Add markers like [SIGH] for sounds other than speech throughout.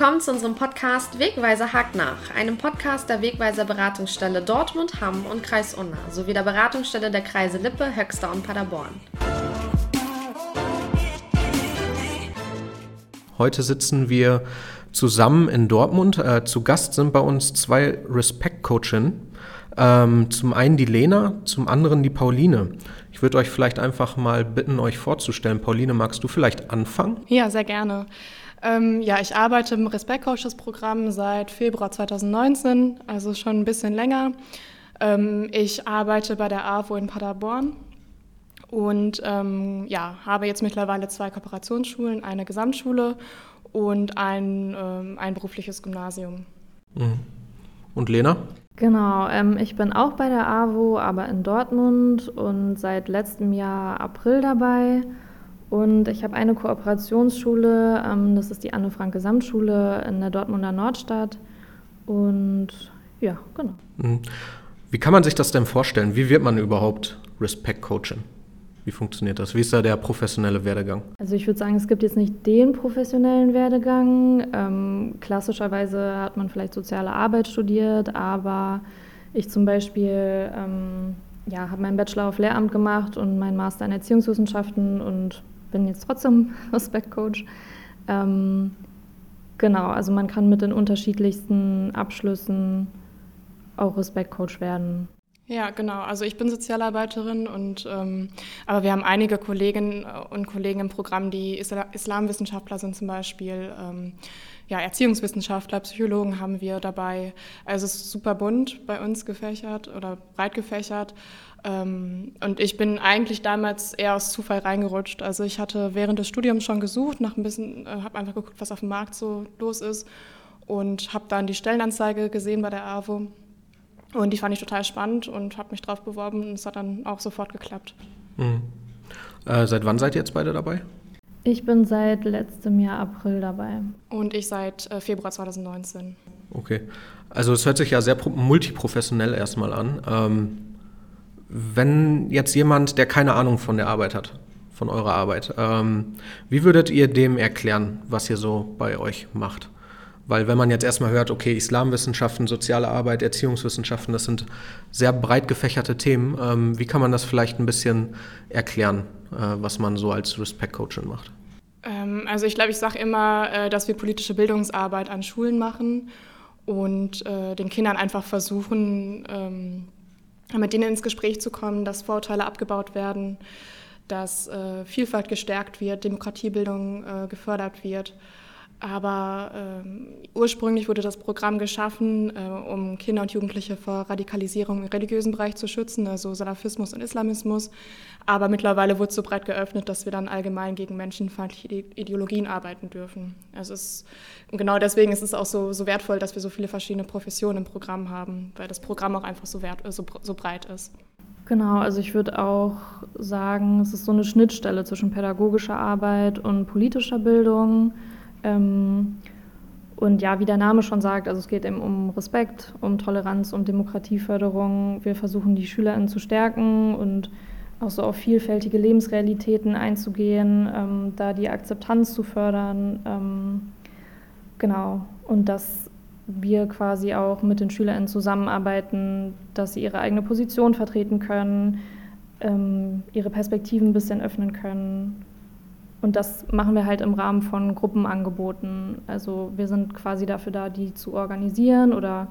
willkommen zu unserem Podcast Wegweiser hakt nach, einem Podcast der Wegweiser Beratungsstelle Dortmund, Hamm und Kreis Unna sowie der Beratungsstelle der Kreise Lippe, Höxter und Paderborn. Heute sitzen wir zusammen in Dortmund. Äh, zu Gast sind bei uns zwei Respect-Coachinnen. Ähm, zum einen die Lena, zum anderen die Pauline. Ich würde euch vielleicht einfach mal bitten, euch vorzustellen. Pauline, magst du vielleicht anfangen? Ja, sehr gerne. Ähm, ja, ich arbeite im Respect Coaches Programm seit Februar 2019, also schon ein bisschen länger. Ähm, ich arbeite bei der AWO in Paderborn und ähm, ja, habe jetzt mittlerweile zwei Kooperationsschulen, eine Gesamtschule und ein, ähm, ein berufliches Gymnasium. Mhm. Und Lena? Genau, ähm, ich bin auch bei der AWO, aber in Dortmund und seit letztem Jahr April dabei. Und ich habe eine Kooperationsschule, ähm, das ist die Anne Frank Gesamtschule in der Dortmunder Nordstadt. Und ja, genau. Mhm. Wie kann man sich das denn vorstellen? Wie wird man überhaupt Respect Coaching? Wie funktioniert das? Wie ist da der professionelle Werdegang? Also ich würde sagen, es gibt jetzt nicht den professionellen Werdegang. Ähm, klassischerweise hat man vielleicht soziale Arbeit studiert, aber ich zum Beispiel ähm, ja, habe meinen Bachelor auf Lehramt gemacht und meinen Master in Erziehungswissenschaften und bin jetzt trotzdem [LAUGHS] Respektcoach. Ähm, genau, also man kann mit den unterschiedlichsten Abschlüssen auch Respektcoach werden. Ja, genau. Also ich bin Sozialarbeiterin und ähm, aber wir haben einige Kolleginnen und Kollegen im Programm, die Isla Islamwissenschaftler sind zum Beispiel. Ähm, ja, Erziehungswissenschaftler, Psychologen haben wir dabei. Also es ist super bunt bei uns gefächert oder breit gefächert. Ähm, und ich bin eigentlich damals eher aus Zufall reingerutscht. Also ich hatte während des Studiums schon gesucht, nach ein bisschen, äh, habe einfach geguckt, was auf dem Markt so los ist und habe dann die Stellenanzeige gesehen bei der AWO und die fand ich total spannend und habe mich drauf beworben und es hat dann auch sofort geklappt. Mhm. Äh, seit wann seid ihr jetzt beide dabei? Ich bin seit letztem Jahr April dabei. Und ich seit äh, Februar 2019. Okay. Also es hört sich ja sehr multiprofessionell erstmal an. Ähm, wenn jetzt jemand, der keine Ahnung von der Arbeit hat, von eurer Arbeit, ähm, wie würdet ihr dem erklären, was ihr so bei euch macht? Weil wenn man jetzt erstmal hört, okay, Islamwissenschaften, soziale Arbeit, Erziehungswissenschaften, das sind sehr breit gefächerte Themen, ähm, wie kann man das vielleicht ein bisschen erklären, äh, was man so als Respect-Coachin macht? Ähm, also ich glaube, ich sage immer, äh, dass wir politische Bildungsarbeit an Schulen machen und äh, den Kindern einfach versuchen, ähm, mit denen ins Gespräch zu kommen, dass Vorurteile abgebaut werden, dass äh, Vielfalt gestärkt wird, Demokratiebildung äh, gefördert wird. Aber ähm, ursprünglich wurde das Programm geschaffen, äh, um Kinder und Jugendliche vor Radikalisierung im religiösen Bereich zu schützen, also Salafismus und Islamismus. Aber mittlerweile wurde es so breit geöffnet, dass wir dann allgemein gegen menschenfeindliche Ideologien arbeiten dürfen. Also es, genau deswegen ist es auch so, so, wertvoll, dass wir so viele verschiedene Professionen im Programm haben, weil das Programm auch einfach so, wert, so, so breit ist. Genau, also ich würde auch sagen, es ist so eine Schnittstelle zwischen pädagogischer Arbeit und politischer Bildung. Ähm, und ja, wie der Name schon sagt, also es geht eben um Respekt, um Toleranz, um Demokratieförderung. Wir versuchen die SchülerInnen zu stärken und auch so auf vielfältige Lebensrealitäten einzugehen, ähm, da die Akzeptanz zu fördern. Ähm, genau. Und dass wir quasi auch mit den SchülerInnen zusammenarbeiten, dass sie ihre eigene Position vertreten können, ähm, ihre Perspektiven ein bisschen öffnen können und das machen wir halt im Rahmen von Gruppenangeboten. Also wir sind quasi dafür da, die zu organisieren oder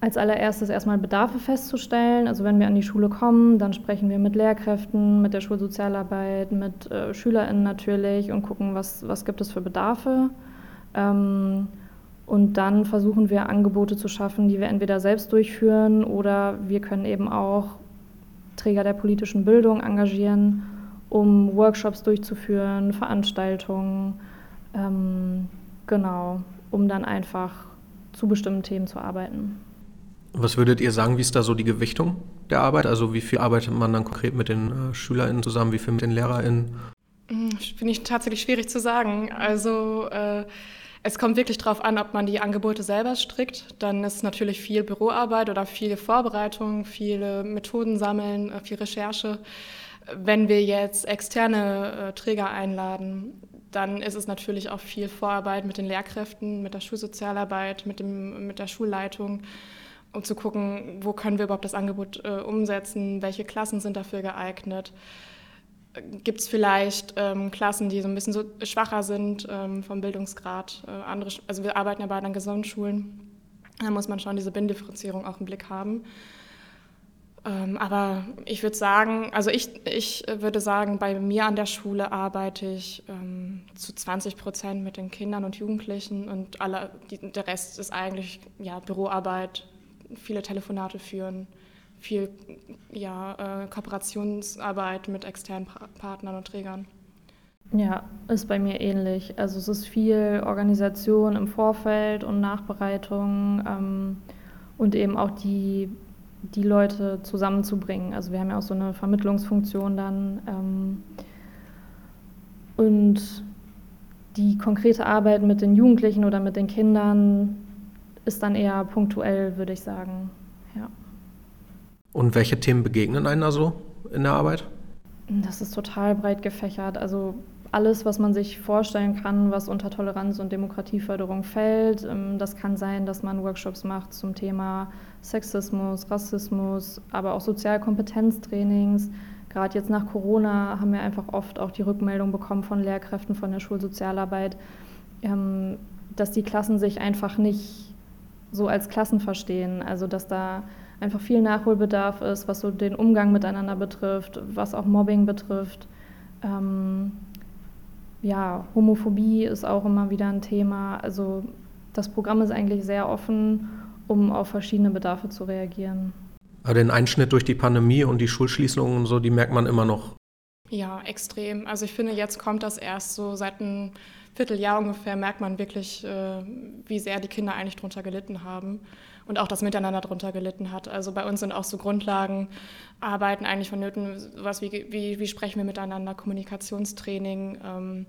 als allererstes erstmal Bedarfe festzustellen. Also wenn wir an die Schule kommen, dann sprechen wir mit Lehrkräften, mit der Schulsozialarbeit, mit äh, SchülerInnen natürlich und gucken, was, was gibt es für Bedarfe. Ähm, und dann versuchen wir Angebote zu schaffen, die wir entweder selbst durchführen oder wir können eben auch Träger der politischen Bildung engagieren um Workshops durchzuführen, Veranstaltungen, ähm, genau, um dann einfach zu bestimmten Themen zu arbeiten. Was würdet ihr sagen, wie ist da so die Gewichtung der Arbeit? Also wie viel arbeitet man dann konkret mit den äh, SchülerInnen zusammen, wie viel mit den LehrerInnen? Hm, Finde ich tatsächlich schwierig zu sagen. Also äh, es kommt wirklich darauf an, ob man die Angebote selber strickt. Dann ist natürlich viel Büroarbeit oder viel Vorbereitung, viele Methoden sammeln, äh, viel Recherche. Wenn wir jetzt externe äh, Träger einladen, dann ist es natürlich auch viel Vorarbeit mit den Lehrkräften, mit der Schulsozialarbeit, mit, dem, mit der Schulleitung, um zu gucken, wo können wir überhaupt das Angebot äh, umsetzen, welche Klassen sind dafür geeignet. Gibt es vielleicht ähm, Klassen, die so ein bisschen so schwacher sind ähm, vom Bildungsgrad? Äh, andere, also wir arbeiten ja beide an Gesamtschulen. Da muss man schon diese Binnendifferenzierung auch im Blick haben. Ähm, aber ich würde sagen, also ich, ich würde sagen, bei mir an der Schule arbeite ich ähm, zu 20 Prozent mit den Kindern und Jugendlichen und alle, die, der Rest ist eigentlich ja, Büroarbeit, viele Telefonate führen, viel ja, äh, Kooperationsarbeit mit externen pa Partnern und Trägern. Ja, ist bei mir ähnlich. Also es ist viel Organisation im Vorfeld und Nachbereitung ähm, und eben auch die die Leute zusammenzubringen. Also wir haben ja auch so eine Vermittlungsfunktion dann. Ähm, und die konkrete Arbeit mit den Jugendlichen oder mit den Kindern ist dann eher punktuell, würde ich sagen. Ja. Und welche Themen begegnen einem da so in der Arbeit? Das ist total breit gefächert. Also alles, was man sich vorstellen kann, was unter Toleranz und Demokratieförderung fällt. Ähm, das kann sein, dass man Workshops macht zum Thema Sexismus, Rassismus, aber auch Sozialkompetenztrainings. Gerade jetzt nach Corona haben wir einfach oft auch die Rückmeldung bekommen von Lehrkräften von der Schulsozialarbeit, ähm, dass die Klassen sich einfach nicht so als Klassen verstehen. Also dass da einfach viel Nachholbedarf ist, was so den Umgang miteinander betrifft, was auch Mobbing betrifft. Ähm, ja, Homophobie ist auch immer wieder ein Thema. Also das Programm ist eigentlich sehr offen, um auf verschiedene Bedarfe zu reagieren. Aber den Einschnitt durch die Pandemie und die Schulschließungen und so, die merkt man immer noch. Ja, extrem. Also ich finde, jetzt kommt das erst so seit einem Vierteljahr ungefähr, merkt man wirklich, äh, wie sehr die Kinder eigentlich darunter gelitten haben und auch das Miteinander darunter gelitten hat. Also bei uns sind auch so Grundlagen, Arbeiten eigentlich vonnöten, sowas wie, wie, wie sprechen wir miteinander, Kommunikationstraining, ähm,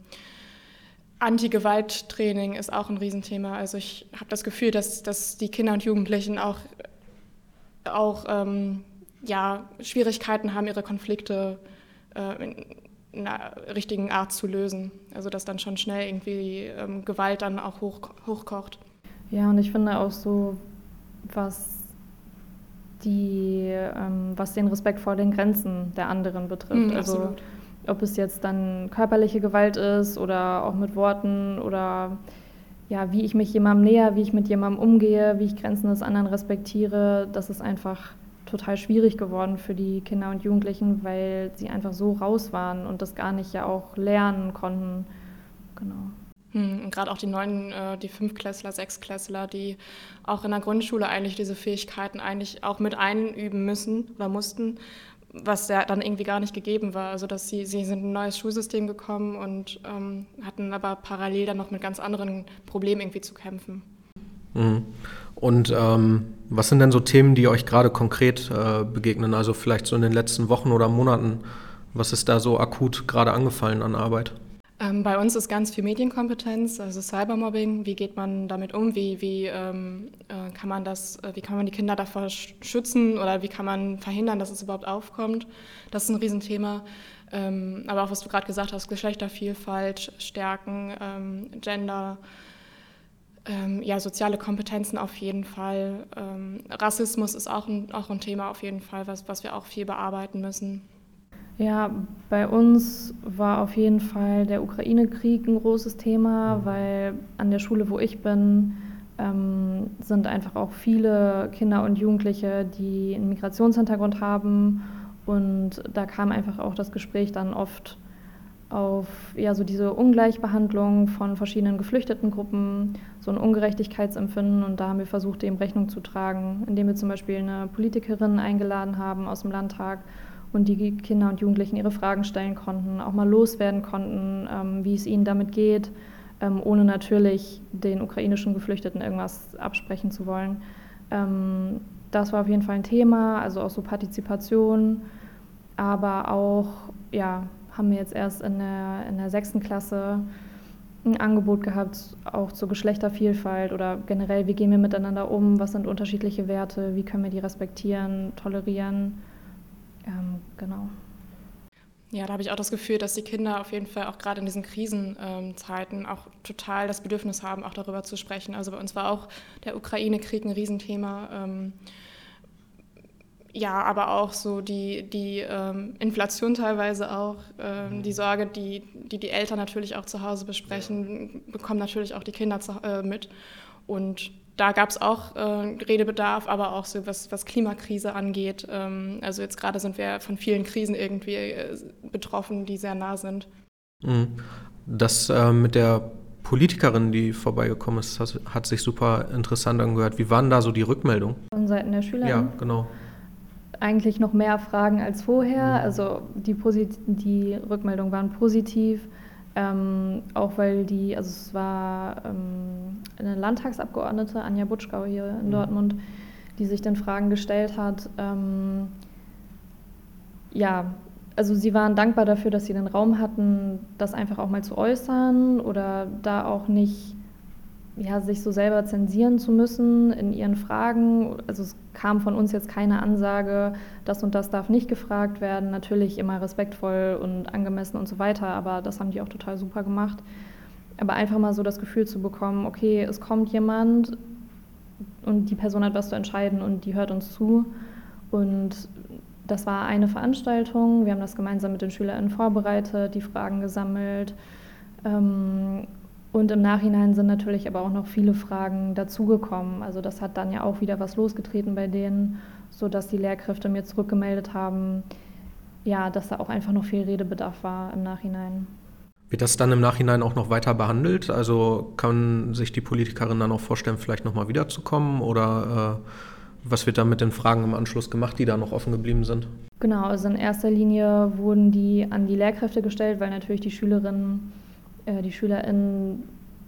Anti-Gewalt-Training ist auch ein Riesenthema. Also ich habe das Gefühl, dass, dass die Kinder und Jugendlichen auch, auch ähm, ja, Schwierigkeiten haben, ihre Konflikte äh, in, in einer richtigen Art zu lösen. Also dass dann schon schnell irgendwie ähm, Gewalt dann auch hoch, hochkocht. Ja, und ich finde auch so, was, die, ähm, was den Respekt vor den Grenzen der anderen betrifft. Mm, also ob es jetzt dann körperliche Gewalt ist oder auch mit Worten oder ja, wie ich mich jemandem näher, wie ich mit jemandem umgehe, wie ich Grenzen des anderen respektiere, das ist einfach total schwierig geworden für die Kinder und Jugendlichen, weil sie einfach so raus waren und das gar nicht ja auch lernen konnten. Genau. Hm, und gerade auch die neuen, äh, die Fünfklässler, Sechsklässler, die auch in der Grundschule eigentlich diese Fähigkeiten eigentlich auch mit einüben müssen oder mussten, was ja dann irgendwie gar nicht gegeben war. Also dass sie, sie sind in ein neues Schulsystem gekommen und ähm, hatten aber parallel dann noch mit ganz anderen Problemen irgendwie zu kämpfen. Mhm. Und ähm, was sind denn so Themen, die euch gerade konkret äh, begegnen? Also vielleicht so in den letzten Wochen oder Monaten, was ist da so akut gerade angefallen an Arbeit? Ähm, bei uns ist ganz viel Medienkompetenz, also Cybermobbing. Wie geht man damit um? Wie, wie ähm, äh, kann man das, äh, wie kann man die Kinder davor schützen oder wie kann man verhindern, dass es überhaupt aufkommt? Das ist ein Riesenthema. Ähm, aber auch was du gerade gesagt hast, Geschlechtervielfalt, Stärken, ähm, Gender, ähm, ja, soziale Kompetenzen auf jeden Fall. Ähm, Rassismus ist auch ein, auch ein Thema auf jeden Fall, was, was wir auch viel bearbeiten müssen. Ja, bei uns war auf jeden Fall der Ukraine-Krieg ein großes Thema, mhm. weil an der Schule, wo ich bin, ähm, sind einfach auch viele Kinder und Jugendliche, die einen Migrationshintergrund haben. Und da kam einfach auch das Gespräch dann oft auf ja, so diese Ungleichbehandlung von verschiedenen geflüchteten Gruppen, so ein Ungerechtigkeitsempfinden. Und da haben wir versucht, dem Rechnung zu tragen, indem wir zum Beispiel eine Politikerin eingeladen haben aus dem Landtag und die Kinder und Jugendlichen ihre Fragen stellen konnten, auch mal loswerden konnten, ähm, wie es ihnen damit geht, ähm, ohne natürlich den ukrainischen Geflüchteten irgendwas absprechen zu wollen. Ähm, das war auf jeden Fall ein Thema, also auch so Partizipation, aber auch, ja, haben wir jetzt erst in der, in der sechsten Klasse ein Angebot gehabt, auch zur Geschlechtervielfalt oder generell, wie gehen wir miteinander um, was sind unterschiedliche Werte, wie können wir die respektieren, tolerieren. Ähm, genau. Ja, da habe ich auch das Gefühl, dass die Kinder auf jeden Fall auch gerade in diesen Krisenzeiten ähm, auch total das Bedürfnis haben, auch darüber zu sprechen. Also bei uns war auch der Ukraine-Krieg ein Riesenthema. Ähm, ja, aber auch so die, die ähm, Inflation teilweise auch, ähm, die Sorge, die, die die Eltern natürlich auch zu Hause besprechen, bekommen natürlich auch die Kinder zu, äh, mit. Und da gab es auch äh, Redebedarf, aber auch so was, was Klimakrise angeht. Ähm, also jetzt gerade sind wir von vielen Krisen irgendwie äh, betroffen, die sehr nah sind. Mhm. Das äh, mit der Politikerin, die vorbeigekommen ist, hat, hat, sich super interessant angehört. Wie waren da so die Rückmeldungen? Von Seiten der Schüler? Ja, genau. Eigentlich noch mehr Fragen als vorher. Mhm. Also die, die Rückmeldungen waren positiv. Ähm, auch weil die, also es war ähm, eine Landtagsabgeordnete, Anja Butschkau hier in mhm. Dortmund, die sich dann Fragen gestellt hat. Ähm, ja, also sie waren dankbar dafür, dass sie den Raum hatten, das einfach auch mal zu äußern oder da auch nicht ja, sich so selber zensieren zu müssen in ihren Fragen. Also es kam von uns jetzt keine Ansage, das und das darf nicht gefragt werden. Natürlich immer respektvoll und angemessen und so weiter, aber das haben die auch total super gemacht. Aber einfach mal so das Gefühl zu bekommen, okay, es kommt jemand und die Person hat was zu entscheiden und die hört uns zu. Und das war eine Veranstaltung. Wir haben das gemeinsam mit den SchülerInnen vorbereitet, die Fragen gesammelt. Ähm, und im Nachhinein sind natürlich aber auch noch viele Fragen dazugekommen. Also das hat dann ja auch wieder was losgetreten bei denen, sodass die Lehrkräfte mir zurückgemeldet haben, ja, dass da auch einfach noch viel Redebedarf war im Nachhinein. Wird das dann im Nachhinein auch noch weiter behandelt? Also kann sich die Politikerin dann auch vorstellen, vielleicht nochmal wiederzukommen? Oder äh, was wird dann mit den Fragen im Anschluss gemacht, die da noch offen geblieben sind? Genau, also in erster Linie wurden die an die Lehrkräfte gestellt, weil natürlich die Schülerinnen äh, die SchülerInnen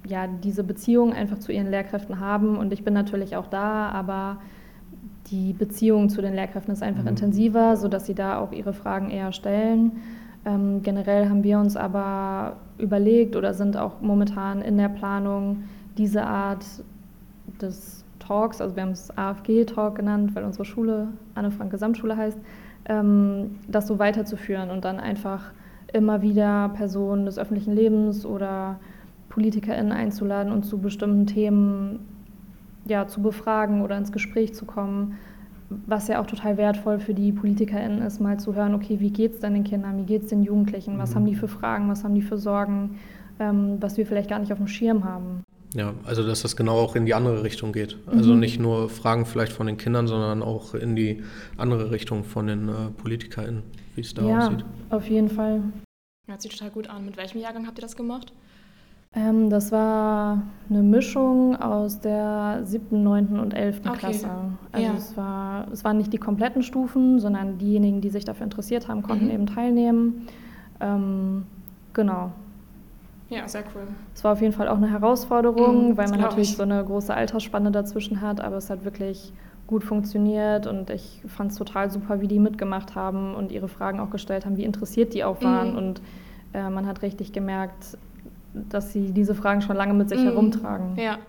ja diese Beziehung einfach zu ihren Lehrkräften haben. Und ich bin natürlich auch da, aber die Beziehung zu den Lehrkräften ist einfach mhm. intensiver, sodass sie da auch ihre Fragen eher stellen. Ähm, generell haben wir uns aber überlegt oder sind auch momentan in der Planung, diese Art des Talks, also wir haben es AFG-Talk genannt, weil unsere Schule Anne Frank Gesamtschule heißt, ähm, das so weiterzuführen und dann einfach immer wieder Personen des öffentlichen Lebens oder PolitikerInnen einzuladen und zu bestimmten Themen ja, zu befragen oder ins Gespräch zu kommen. Was ja auch total wertvoll für die PolitikerInnen ist, mal zu hören, okay, wie geht es denn den Kindern, wie geht es den Jugendlichen, was mhm. haben die für Fragen, was haben die für Sorgen, ähm, was wir vielleicht gar nicht auf dem Schirm haben. Ja, also dass das genau auch in die andere Richtung geht. Also mhm. nicht nur Fragen vielleicht von den Kindern, sondern auch in die andere Richtung von den äh, PolitikerInnen, wie es da ja, aussieht. Ja, auf jeden Fall. Hört sich total gut an. Mit welchem Jahrgang habt ihr das gemacht? Ähm, das war eine Mischung aus der siebten, neunten und elften okay. Klasse. Also ja. es, war, es waren nicht die kompletten Stufen, sondern diejenigen, die sich dafür interessiert haben, konnten mhm. eben teilnehmen. Ähm, genau. Ja, sehr cool. Es war auf jeden Fall auch eine Herausforderung, mhm, weil man natürlich ich. so eine große Altersspanne dazwischen hat, aber es hat wirklich gut funktioniert und ich fand es total super, wie die mitgemacht haben und ihre Fragen auch gestellt haben, wie interessiert die auch waren. Mhm. Und äh, man hat richtig gemerkt, dass sie diese Fragen schon lange mit sich mhm. herumtragen. Ja.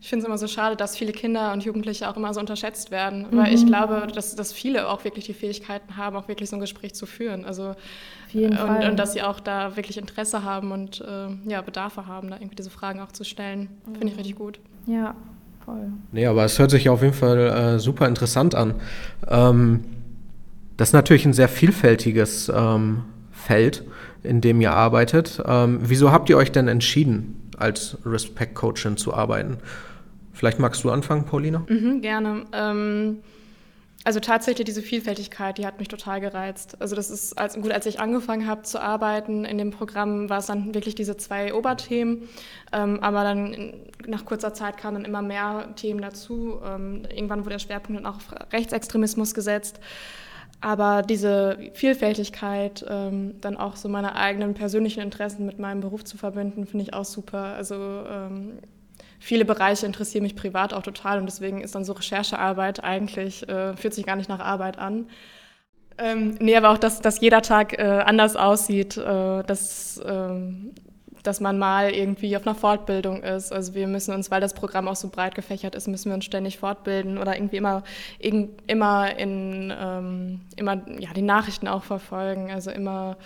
Ich finde es immer so schade, dass viele Kinder und Jugendliche auch immer so unterschätzt werden, mhm. weil ich glaube, dass, dass viele auch wirklich die Fähigkeiten haben, auch wirklich so ein Gespräch zu führen. Also, jeden und, und dass sie auch da wirklich Interesse haben und äh, ja, Bedarfe haben, da irgendwie diese Fragen auch zu stellen. Finde ich mhm. richtig gut. Ja, voll. Nee, aber es hört sich auf jeden Fall äh, super interessant an. Ähm, das ist natürlich ein sehr vielfältiges ähm, Feld, in dem ihr arbeitet. Ähm, wieso habt ihr euch denn entschieden, als Respect-Coachin zu arbeiten? Vielleicht magst du anfangen, Paulina? Mhm, gerne. Also tatsächlich diese Vielfältigkeit, die hat mich total gereizt. Also das ist, als, gut, als ich angefangen habe zu arbeiten in dem Programm, war es dann wirklich diese zwei Oberthemen. Ähm, aber dann in, nach kurzer Zeit kamen dann immer mehr Themen dazu. Ähm, irgendwann wurde der Schwerpunkt dann auch auf Rechtsextremismus gesetzt. Aber diese Vielfältigkeit, ähm, dann auch so meine eigenen persönlichen Interessen mit meinem Beruf zu verbinden, finde ich auch super. Also ähm, viele Bereiche interessieren mich privat auch total und deswegen ist dann so Recherchearbeit eigentlich, äh, fühlt sich gar nicht nach Arbeit an. Ähm, nee, aber auch, dass, dass jeder Tag äh, anders aussieht, äh, dass, ähm, dass man mal irgendwie auf einer Fortbildung ist. Also wir müssen uns, weil das Programm auch so breit gefächert ist, müssen wir uns ständig fortbilden oder irgendwie immer, immer in, ähm, immer ja, die Nachrichten auch verfolgen. Also immer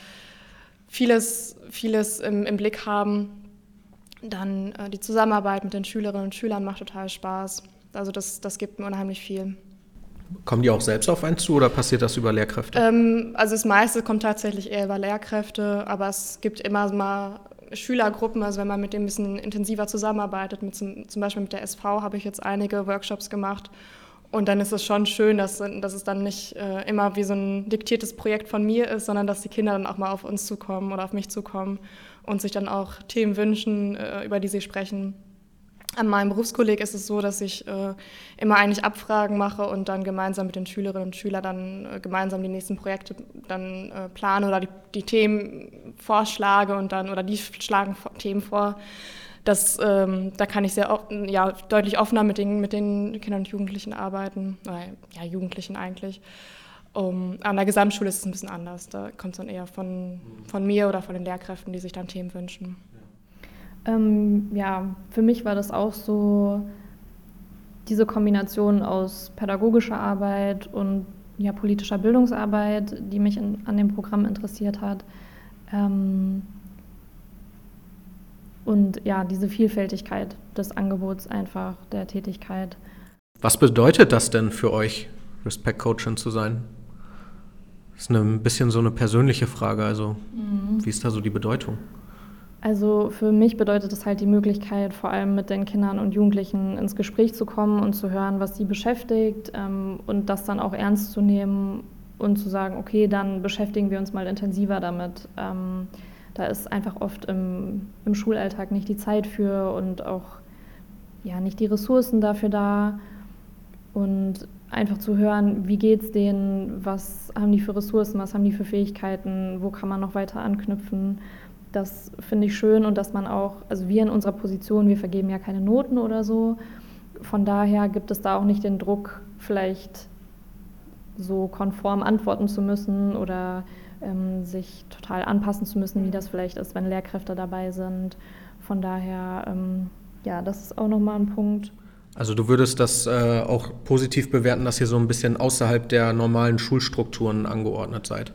vieles, vieles im, im Blick haben. Dann äh, die Zusammenarbeit mit den Schülerinnen und Schülern macht total Spaß. Also das, das gibt mir unheimlich viel. Kommen die auch selbst auf einen zu oder passiert das über Lehrkräfte? Ähm, also das meiste kommt tatsächlich eher über Lehrkräfte, aber es gibt immer mal Schülergruppen, also wenn man mit denen ein bisschen intensiver zusammenarbeitet, mit zum, zum Beispiel mit der SV habe ich jetzt einige Workshops gemacht und dann ist es schon schön, dass, dass es dann nicht äh, immer wie so ein diktiertes Projekt von mir ist, sondern dass die Kinder dann auch mal auf uns zukommen oder auf mich zukommen und sich dann auch Themen wünschen, äh, über die sie sprechen. An meinem Berufskolleg ist es so, dass ich äh, immer eigentlich Abfragen mache und dann gemeinsam mit den Schülerinnen und Schülern dann äh, gemeinsam die nächsten Projekte dann äh, plane oder die, die, Themen vorschlage und dann oder die schlagen Themen vor. Das, ähm, da kann ich sehr ja, deutlich offener mit den, mit den Kindern und Jugendlichen arbeiten. Ja, Jugendlichen eigentlich. Um, an der Gesamtschule ist es ein bisschen anders. Da kommt es dann eher von, von mir oder von den Lehrkräften, die sich dann Themen wünschen. Ähm, ja, für mich war das auch so diese Kombination aus pädagogischer Arbeit und ja, politischer Bildungsarbeit, die mich in, an dem Programm interessiert hat. Ähm, und ja, diese Vielfältigkeit des Angebots einfach der Tätigkeit. Was bedeutet das denn für euch, Respect Coachin zu sein? Das ist eine, ein bisschen so eine persönliche Frage. Also, mhm. wie ist da so die Bedeutung? Also für mich bedeutet es halt die Möglichkeit, vor allem mit den Kindern und Jugendlichen ins Gespräch zu kommen und zu hören, was sie beschäftigt ähm, und das dann auch ernst zu nehmen und zu sagen, okay, dann beschäftigen wir uns mal intensiver damit. Ähm, da ist einfach oft im, im, Schulalltag nicht die Zeit für und auch ja, nicht die Ressourcen dafür da. Und einfach zu hören, wie geht es denen, was haben die für Ressourcen, was haben die für Fähigkeiten, wo kann man noch weiter anknüpfen das finde ich schön und dass man auch, also wir in unserer Position, wir vergeben ja keine Noten oder so. Von daher gibt es da auch nicht den Druck, vielleicht so konform antworten zu müssen oder ähm, sich total anpassen zu müssen, wie das vielleicht ist, wenn Lehrkräfte dabei sind. Von daher, ähm, ja, das ist auch nochmal ein Punkt. Also du würdest das äh, auch positiv bewerten, dass ihr so ein bisschen außerhalb der normalen Schulstrukturen angeordnet seid?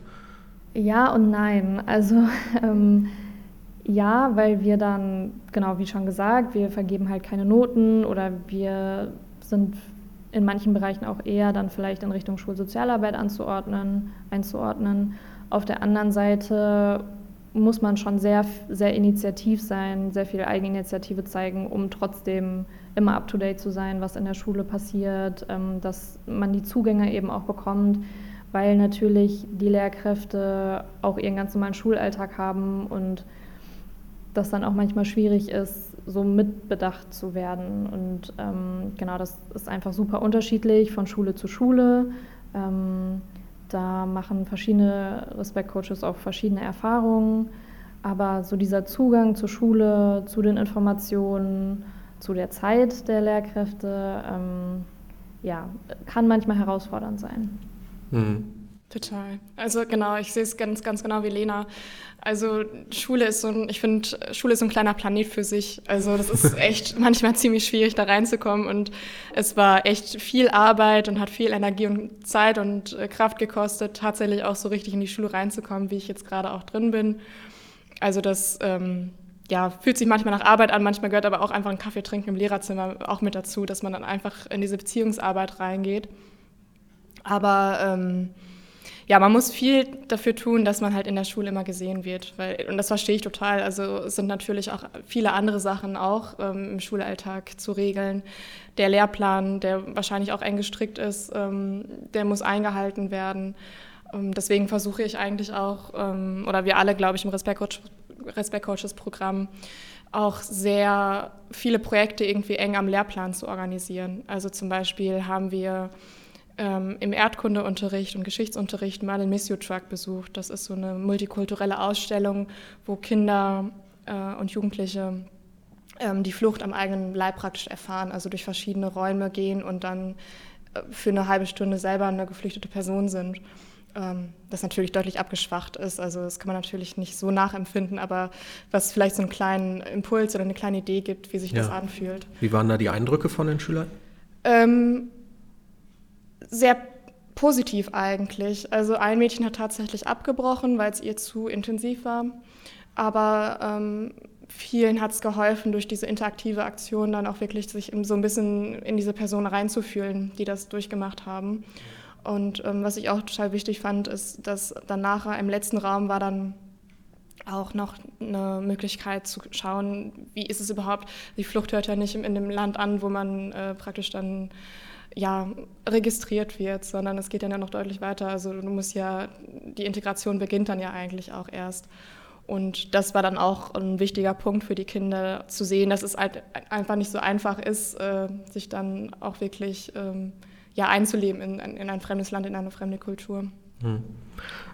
Ja und nein. Also [LAUGHS] ähm, ja, weil wir dann, genau wie schon gesagt, wir vergeben halt keine Noten oder wir sind in manchen Bereichen auch eher dann vielleicht in Richtung Schulsozialarbeit anzuordnen, einzuordnen. Auf der anderen Seite muss man schon sehr, sehr initiativ sein, sehr viel Eigeninitiative zeigen, um trotzdem immer up-to-date zu sein, was in der Schule passiert, ähm, dass man die Zugänge eben auch bekommt, weil natürlich die Lehrkräfte auch ihren ganz normalen Schulalltag haben und das dann auch manchmal schwierig ist, so mitbedacht zu werden. Und ähm, genau, das ist einfach super unterschiedlich von Schule zu Schule. Ähm, da machen verschiedene Respect-Coaches auch verschiedene Erfahrungen. Aber so dieser Zugang zur Schule, zu den Informationen, zu der Zeit der Lehrkräfte, ähm, ja, kann manchmal herausfordernd sein. Mhm. Total. Also genau, ich sehe es ganz, ganz genau wie Lena. Also Schule ist so ein, ich finde, Schule ist so ein kleiner Planet für sich. Also das ist [LAUGHS] echt manchmal ziemlich schwierig, da reinzukommen. Und es war echt viel Arbeit und hat viel Energie und Zeit und äh, Kraft gekostet, tatsächlich auch so richtig in die Schule reinzukommen, wie ich jetzt gerade auch drin bin. Also das ähm, ja, fühlt sich manchmal nach Arbeit an, manchmal gehört aber auch einfach ein Kaffee trinken im Lehrerzimmer auch mit dazu, dass man dann einfach in diese Beziehungsarbeit reingeht. Aber ähm, ja, man muss viel dafür tun, dass man halt in der Schule immer gesehen wird. Weil, und das verstehe ich total. Also es sind natürlich auch viele andere Sachen auch ähm, im Schulalltag zu regeln. Der Lehrplan, der wahrscheinlich auch eng gestrickt ist, ähm, der muss eingehalten werden. Ähm, deswegen versuche ich eigentlich auch, ähm, oder wir alle, glaube ich, im Respect, Coach, Respect Coaches Programm, auch sehr viele Projekte irgendwie eng am Lehrplan zu organisieren. Also zum Beispiel haben wir ähm, im Erdkundeunterricht und Geschichtsunterricht mal den Missio Truck besucht. Das ist so eine multikulturelle Ausstellung, wo Kinder äh, und Jugendliche ähm, die Flucht am eigenen Leib praktisch erfahren, also durch verschiedene Räume gehen und dann äh, für eine halbe Stunde selber eine geflüchtete Person sind. Ähm, das natürlich deutlich abgeschwacht ist, also das kann man natürlich nicht so nachempfinden, aber was vielleicht so einen kleinen Impuls oder eine kleine Idee gibt, wie sich ja. das anfühlt. Wie waren da die Eindrücke von den Schülern? Ähm, sehr positiv eigentlich. Also ein Mädchen hat tatsächlich abgebrochen, weil es ihr zu intensiv war. Aber ähm, vielen hat es geholfen, durch diese interaktive Aktion dann auch wirklich sich so ein bisschen in diese Person reinzufühlen, die das durchgemacht haben. Und ähm, was ich auch total wichtig fand, ist, dass dann nachher im letzten Raum war dann auch noch eine Möglichkeit zu schauen, wie ist es überhaupt, die Flucht hört ja nicht in dem Land an, wo man äh, praktisch dann ja, registriert wird, sondern es geht dann ja noch deutlich weiter. Also du musst ja, die Integration beginnt dann ja eigentlich auch erst. Und das war dann auch ein wichtiger Punkt für die Kinder, zu sehen, dass es halt einfach nicht so einfach ist, äh, sich dann auch wirklich ähm, ja, einzuleben in, in ein fremdes Land, in eine fremde Kultur. Hm.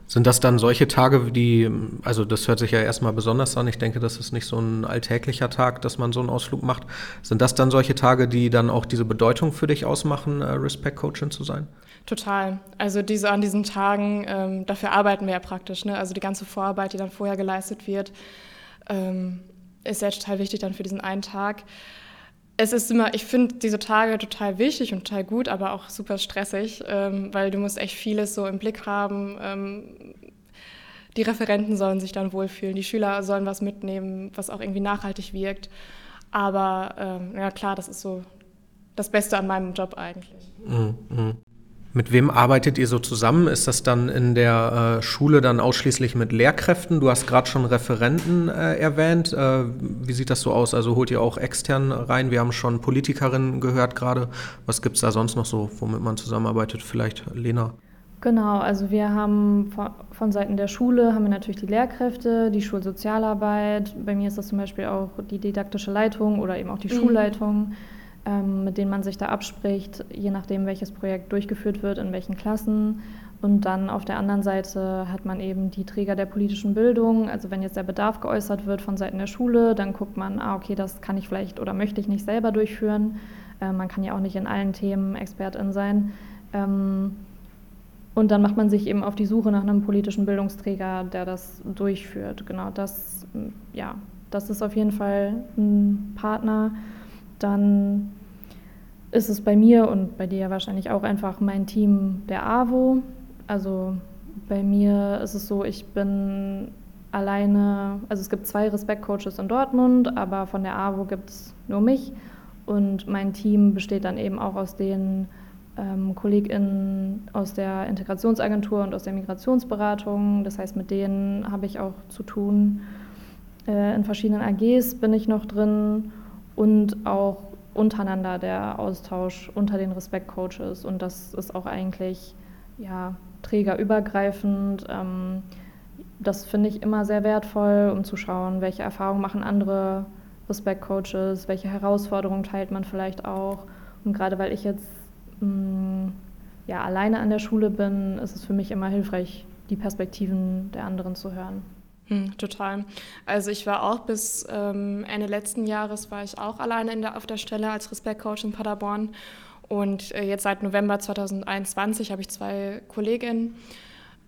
Sind das dann solche Tage, die, also das hört sich ja erstmal besonders an, ich denke, das ist nicht so ein alltäglicher Tag, dass man so einen Ausflug macht. Sind das dann solche Tage, die dann auch diese Bedeutung für dich ausmachen, äh, Respect Coaching zu sein? Total. Also diese an diesen Tagen, ähm, dafür arbeiten wir ja praktisch. Ne? Also die ganze Vorarbeit, die dann vorher geleistet wird, ähm, ist ja total wichtig dann für diesen einen Tag es ist immer, ich finde diese Tage total wichtig und total gut, aber auch super stressig, ähm, weil du musst echt vieles so im Blick haben. Ähm, die Referenten sollen sich dann wohlfühlen, die Schüler sollen was mitnehmen, was auch irgendwie nachhaltig wirkt. Aber ähm, ja klar, das ist so das Beste an meinem Job eigentlich. Mhm. Mit wem arbeitet ihr so zusammen? Ist das dann in der äh, Schule dann ausschließlich mit Lehrkräften? Du hast gerade schon Referenten äh, erwähnt. Äh, wie sieht das so aus? Also holt ihr auch extern rein? Wir haben schon Politikerinnen gehört gerade. Was gibt es da sonst noch so, womit man zusammenarbeitet? Vielleicht Lena? Genau, also wir haben von Seiten der Schule haben wir natürlich die Lehrkräfte, die Schulsozialarbeit. Bei mir ist das zum Beispiel auch die didaktische Leitung oder eben auch die mhm. Schulleitung ähm, mit denen man sich da abspricht, je nachdem, welches Projekt durchgeführt wird, in welchen Klassen. Und dann auf der anderen Seite hat man eben die Träger der politischen Bildung. Also wenn jetzt der Bedarf geäußert wird von Seiten der Schule, dann guckt man, ah, okay, das kann ich vielleicht oder möchte ich nicht selber durchführen. Äh, man kann ja auch nicht in allen Themen Expertin sein. Ähm, und dann macht man sich eben auf die Suche nach einem politischen Bildungsträger, der das durchführt. Genau, das, ja, das ist auf jeden Fall ein Partner. Dann ist es bei mir und bei dir wahrscheinlich auch einfach mein Team der AWO. Also bei mir ist es so, ich bin alleine, also es gibt zwei Respekt-Coaches in Dortmund, aber von der AWO gibt es nur mich. Und mein Team besteht dann eben auch aus den ähm, KollegInnen aus der Integrationsagentur und aus der Migrationsberatung. Das heißt, mit denen habe ich auch zu tun. Äh, in verschiedenen AGs bin ich noch drin und auch untereinander der Austausch unter den Respekt-Coaches und das ist auch eigentlich ja, trägerübergreifend. Ähm, das finde ich immer sehr wertvoll, um zu schauen, welche Erfahrungen machen andere Respekt-Coaches, welche Herausforderungen teilt man vielleicht auch. Und gerade weil ich jetzt mh, mm, ja, alleine an der Schule bin, ist es für mich immer hilfreich, die Perspektiven der anderen zu hören. Hm, total. Also ich war auch bis ähm, Ende letzten Jahres war ich auch alleine der, auf der Stelle als Respektcoach in Paderborn. Und äh, jetzt seit November 2021 habe ich zwei Kolleginnen.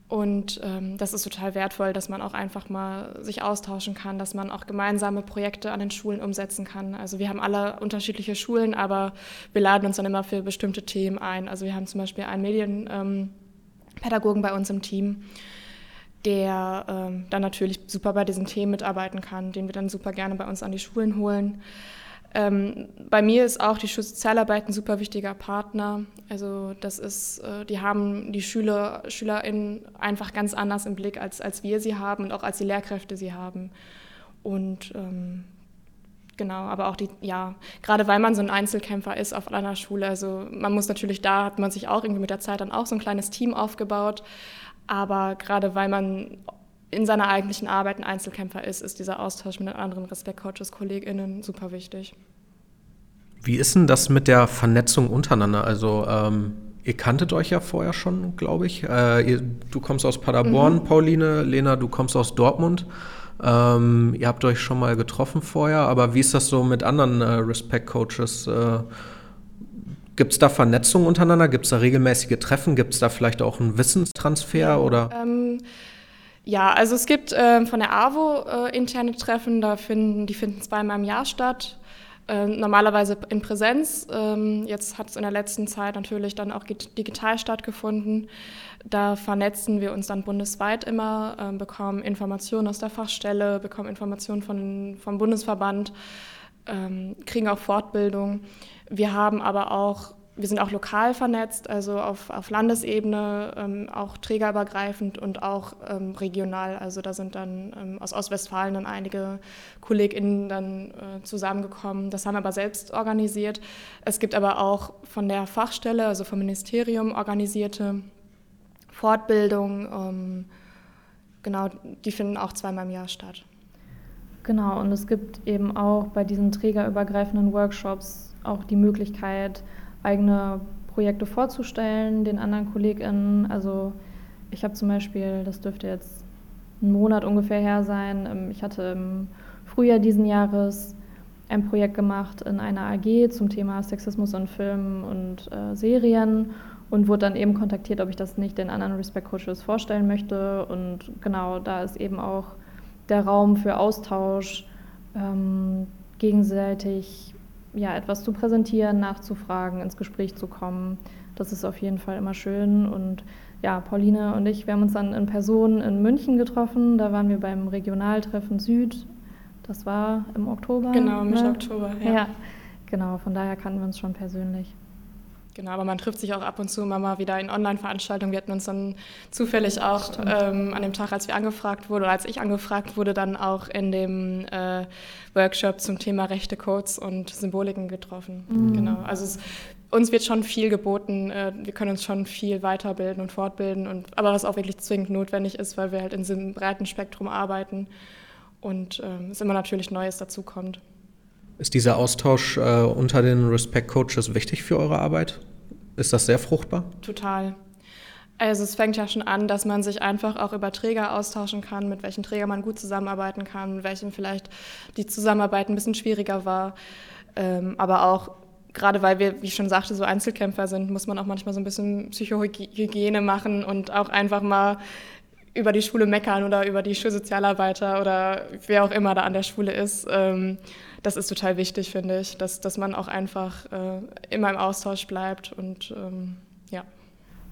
Und ähm, das ist total wertvoll, dass man auch einfach mal sich austauschen kann, dass man auch gemeinsame Projekte an den Schulen umsetzen kann. Also wir haben alle unterschiedliche Schulen, aber wir laden uns dann immer für bestimmte Themen ein. Also wir haben zum Beispiel einen Medienpädagogen ähm, bei uns im Team der ähm, dann natürlich super bei diesen Themen mitarbeiten kann, den wir dann super gerne bei uns an die Schulen holen. Ähm, bei mir ist auch die Schulsozialarbeit ein super wichtiger Partner. Also das ist, äh, die haben die Schüler, SchülerInnen einfach ganz anders im Blick, als, als wir sie haben und auch als die Lehrkräfte sie haben. Und ähm, genau, aber auch die, ja, gerade weil man so ein Einzelkämpfer ist auf einer Schule, also man muss natürlich, da hat man sich auch irgendwie mit der Zeit dann auch so ein kleines Team aufgebaut. Aber gerade weil man in seiner eigentlichen Arbeit ein Einzelkämpfer ist, ist dieser Austausch mit den anderen Respekt-Coaches, KollegInnen super wichtig. Wie ist denn das mit der Vernetzung untereinander? Also, ähm, ihr kanntet euch ja vorher schon, glaube ich. Äh, ihr, du kommst aus Paderborn, mhm. Pauline. Lena, du kommst aus Dortmund. Ähm, ihr habt euch schon mal getroffen vorher, aber wie ist das so mit anderen äh, Respect-Coaches? Äh, Gibt es da Vernetzung untereinander? Gibt es da regelmäßige Treffen? Gibt es da vielleicht auch einen Wissenstransfer? Oder? Ähm, ja, also es gibt äh, von der AWO äh, interne Treffen, da finden, die finden zweimal im Jahr statt. Ähm, normalerweise in Präsenz. Ähm, jetzt hat es in der letzten Zeit natürlich dann auch digital stattgefunden. Da vernetzen wir uns dann bundesweit immer, ähm, bekommen Informationen aus der Fachstelle, bekommen Informationen von, vom Bundesverband, ähm, kriegen auch Fortbildung. Wir haben aber auch wir sind auch lokal vernetzt, also auf, auf Landesebene, ähm, auch trägerübergreifend und auch ähm, regional. Also da sind dann ähm, aus Ostwestfalen dann einige KollegInnen dann äh, zusammengekommen. Das haben wir aber selbst organisiert. Es gibt aber auch von der Fachstelle, also vom Ministerium organisierte Fortbildungen. Ähm, genau, die finden auch zweimal im Jahr statt. Genau, und es gibt eben auch bei diesen trägerübergreifenden Workshops auch die Möglichkeit, eigene Projekte vorzustellen, den anderen KollegInnen. Also ich habe zum Beispiel, das dürfte jetzt einen Monat ungefähr her sein, ähm, ich hatte im Frühjahr diesen Jahres ein Projekt gemacht in einer AG zum Thema Sexismus in Filmen und äh, Serien und wurde dann eben kontaktiert, ob ich das nicht den anderen Respect Coaches vorstellen möchte. Und genau, da ist eben auch der Raum für Austausch, ähm, gegenseitig ja, etwas zu präsentieren, nachzufragen, ins Gespräch zu kommen. Das ist auf jeden Fall immer schön. Und ja, Pauline und ich, wir haben uns dann in Person in München getroffen. Da waren wir beim Regionaltreffen Süd. Das war im Oktober. Genau, Mitte ne? Oktober, ja. ja. Genau, von daher kannten wir uns schon persönlich. Genau, aber man trifft sich auch ab und zu immer mal wieder in Online-Veranstaltungen. Wir hatten uns dann zufällig auch ähm, an dem Tag, als wir angefragt wurden, oder als ich angefragt wurde, dann auch in dem äh, Workshop zum Thema rechte Codes und Symboliken getroffen. Mhm. Genau, also es, uns wird schon viel geboten. Äh, wir können uns schon viel weiterbilden und fortbilden, und, aber was auch wirklich zwingend notwendig ist, weil wir halt in diesem breiten Spektrum arbeiten und äh, es immer natürlich Neues dazukommt. Ist dieser Austausch äh, unter den Respect Coaches wichtig für eure Arbeit? Ist das sehr fruchtbar? Total. Also es fängt ja schon an, dass man sich einfach auch über Träger austauschen kann, mit welchen Trägern man gut zusammenarbeiten kann, mit welchen vielleicht die Zusammenarbeit ein bisschen schwieriger war. Ähm, aber auch gerade weil wir, wie ich schon sagte, so Einzelkämpfer sind, muss man auch manchmal so ein bisschen Psychohygiene machen und auch einfach mal über die Schule meckern oder über die Schulsozialarbeiter oder wer auch immer da an der Schule ist. Das ist total wichtig, finde ich, dass, dass man auch einfach äh, immer im Austausch bleibt und ähm, ja.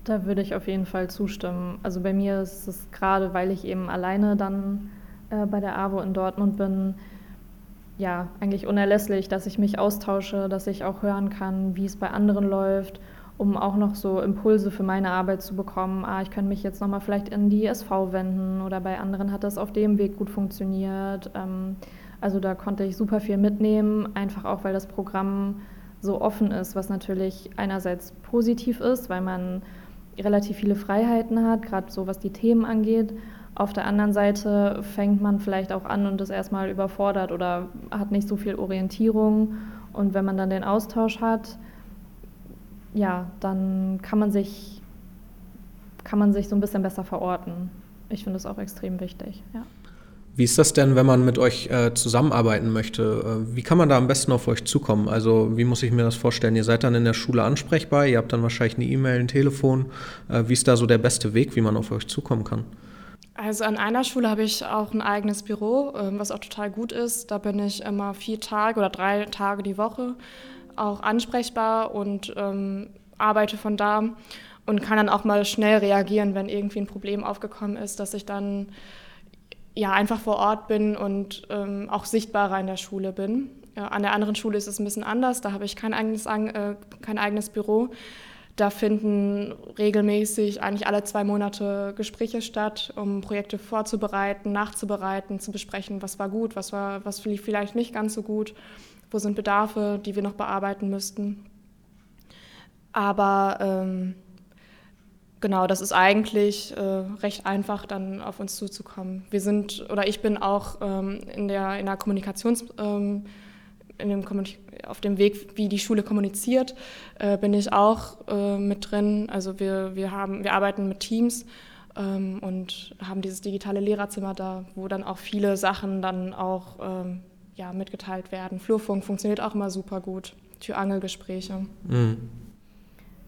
Da würde ich auf jeden Fall zustimmen. Also bei mir ist es gerade, weil ich eben alleine dann äh, bei der AWO in Dortmund bin, ja, eigentlich unerlässlich, dass ich mich austausche, dass ich auch hören kann, wie es bei anderen läuft, um auch noch so Impulse für meine Arbeit zu bekommen. Ah, ich könnte mich jetzt nochmal vielleicht in die SV wenden oder bei anderen hat das auf dem Weg gut funktioniert. Ähm, also da konnte ich super viel mitnehmen, einfach auch weil das Programm so offen ist, was natürlich einerseits positiv ist, weil man relativ viele Freiheiten hat, gerade so was die Themen angeht. Auf der anderen Seite fängt man vielleicht auch an und ist erstmal überfordert oder hat nicht so viel Orientierung. Und wenn man dann den Austausch hat, ja, dann kann man sich, kann man sich so ein bisschen besser verorten. Ich finde das auch extrem wichtig. Ja. Wie ist das denn, wenn man mit euch äh, zusammenarbeiten möchte? Äh, wie kann man da am besten auf euch zukommen? Also wie muss ich mir das vorstellen? Ihr seid dann in der Schule ansprechbar, ihr habt dann wahrscheinlich eine E-Mail, ein Telefon. Äh, wie ist da so der beste Weg, wie man auf euch zukommen kann? Also an einer Schule habe ich auch ein eigenes Büro, ähm, was auch total gut ist. Da bin ich immer vier Tage oder drei Tage die Woche auch ansprechbar und ähm, arbeite von da und kann dann auch mal schnell reagieren, wenn irgendwie ein Problem aufgekommen ist, dass ich dann ja, einfach vor Ort bin und ähm, auch sichtbarer in der Schule bin. Ja, an der anderen Schule ist es ein bisschen anders, da habe ich kein eigenes, äh, kein eigenes Büro. Da finden regelmäßig eigentlich alle zwei Monate Gespräche statt, um Projekte vorzubereiten, nachzubereiten, zu besprechen, was war gut, was, war, was lief vielleicht nicht ganz so gut, wo sind Bedarfe, die wir noch bearbeiten müssten. Aber ähm, genau, das ist eigentlich äh, recht einfach, dann auf uns zuzukommen. Wir sind, oder ich bin auch ähm, in der, in der Kommunikations, ähm, in dem auf dem Weg, wie die Schule kommuniziert, äh, bin ich auch äh, mit drin. Also wir, wir, haben, wir arbeiten mit Teams ähm, und haben dieses digitale Lehrerzimmer da, wo dann auch viele Sachen dann auch ähm, ja, mitgeteilt werden. Flurfunk funktioniert auch immer super gut. Tür-Angel-Gespräche. Mhm.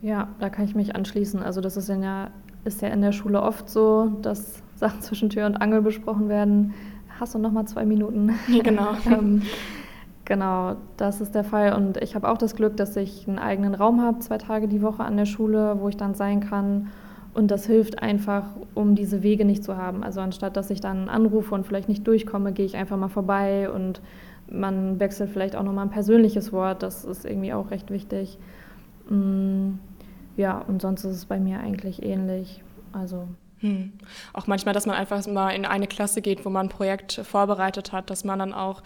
Ja, da kann ich mich anschließen. Also das ist ja, ist ja in der Schule oft so, dass [LAUGHS] Sachen zwischen Tür und Angel besprochen werden. Hast du noch mal zwei Minuten? [LAUGHS] Genau. [LAUGHS] ähm, Genau, das ist der Fall. Und ich habe auch das Glück, dass ich einen eigenen Raum habe, zwei Tage die Woche an der Schule, wo ich dann sein kann. Und das hilft einfach, um diese Wege nicht zu haben. Also anstatt dass ich dann anrufe und vielleicht nicht durchkomme, gehe ich einfach mal vorbei und man wechselt vielleicht auch nochmal ein persönliches Wort. Das ist irgendwie auch recht wichtig. Mm, ja, und sonst ist es bei mir eigentlich ähnlich. Also. Hm. Auch manchmal, dass man einfach mal in eine Klasse geht, wo man ein Projekt vorbereitet hat, dass man dann auch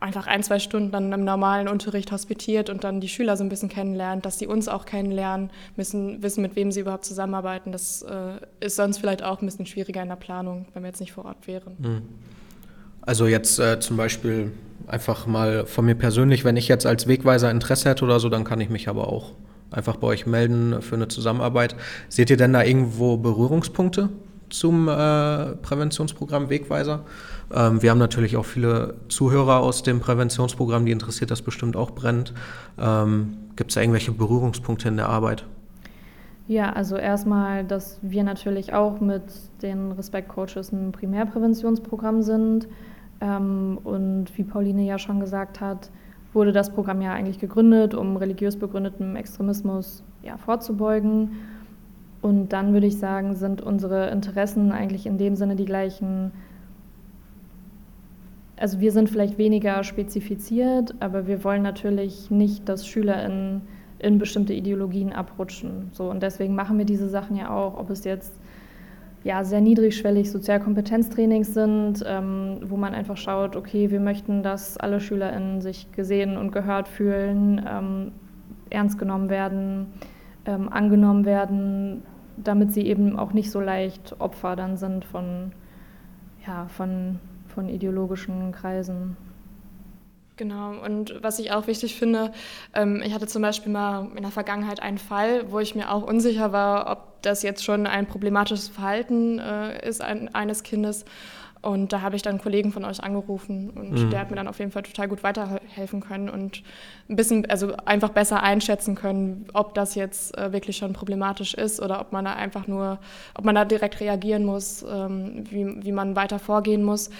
einfach ein, zwei Stunden dann im normalen Unterricht hospitiert und dann die Schüler so ein bisschen kennenlernt, dass sie uns auch kennenlernen müssen, wissen, mit wem sie überhaupt zusammenarbeiten. Das äh, ist sonst vielleicht auch ein bisschen schwieriger in der Planung, wenn wir jetzt nicht vor Ort wären. Hm. Also jetzt äh, zum Beispiel einfach mal von mir persönlich, wenn ich jetzt als Wegweiser Interesse hätte oder so, dann kann ich mich aber auch einfach bei euch melden für eine Zusammenarbeit. Seht ihr denn da irgendwo Berührungspunkte zum äh, Präventionsprogramm Wegweiser? Ähm, wir haben natürlich auch viele Zuhörer aus dem Präventionsprogramm, die interessiert das bestimmt auch brennt. Ähm, Gibt es da irgendwelche Berührungspunkte in der Arbeit? Ja, also erstmal, dass wir natürlich auch mit den Respekt-Coaches ein Primärpräventionsprogramm sind. Ähm, und wie Pauline ja schon gesagt hat, wurde das Programm ja eigentlich gegründet, um religiös begründetem Extremismus ja, vorzubeugen. Und dann würde ich sagen, sind unsere Interessen eigentlich in dem Sinne die gleichen also wir sind vielleicht weniger spezifiziert, aber wir wollen natürlich nicht, dass Schüler in, in bestimmte Ideologien abrutschen. So, und deswegen machen wir diese Sachen ja auch, ob es jetzt ja, sehr niedrigschwellig Sozialkompetenztrainings sind, ähm, wo man einfach schaut, okay, wir möchten, dass alle SchülerInnen sich gesehen und gehört fühlen, ähm, ernst genommen werden, ähm, angenommen werden, damit sie eben auch nicht so leicht Opfer dann sind von, ja, von von ideologischen Kreisen. Genau, und was ich auch wichtig finde, ähm, ich hatte zum Beispiel mal in der Vergangenheit einen Fall, wo ich mir auch unsicher war, ob das jetzt schon ein problematisches Verhalten äh, ist eines Kindes und da habe ich dann einen Kollegen von euch angerufen und mhm. der hat mir dann auf jeden Fall total gut weiterhelfen können und ein bisschen, also einfach besser einschätzen können, ob das jetzt äh, wirklich schon problematisch ist oder ob man da einfach nur, ob man da direkt reagieren muss, ähm, wie, wie man weiter vorgehen muss.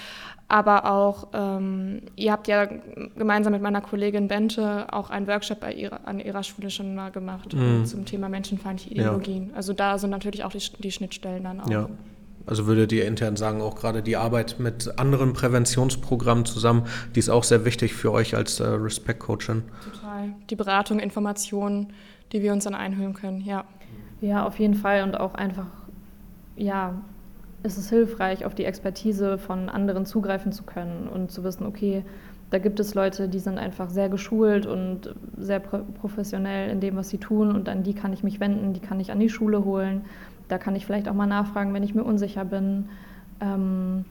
Aber auch, ähm, ihr habt ja gemeinsam mit meiner Kollegin Bente auch einen Workshop bei ihrer, an ihrer Schule schon mal gemacht mhm. zum Thema menschenfeindliche Ideologien. Ja. Also da sind natürlich auch die, die Schnittstellen dann auch. Ja. Also würdet ihr intern sagen, auch gerade die Arbeit mit anderen Präventionsprogrammen zusammen, die ist auch sehr wichtig für euch als äh, Respect-Coachin. Total. Die Beratung, Informationen, die wir uns dann einhören können, ja. Ja, auf jeden Fall und auch einfach, ja, ist es hilfreich, auf die Expertise von anderen zugreifen zu können und zu wissen, okay, da gibt es Leute, die sind einfach sehr geschult und sehr professionell in dem, was sie tun und an die kann ich mich wenden, die kann ich an die Schule holen da kann ich vielleicht auch mal nachfragen, wenn ich mir unsicher bin. Ähm,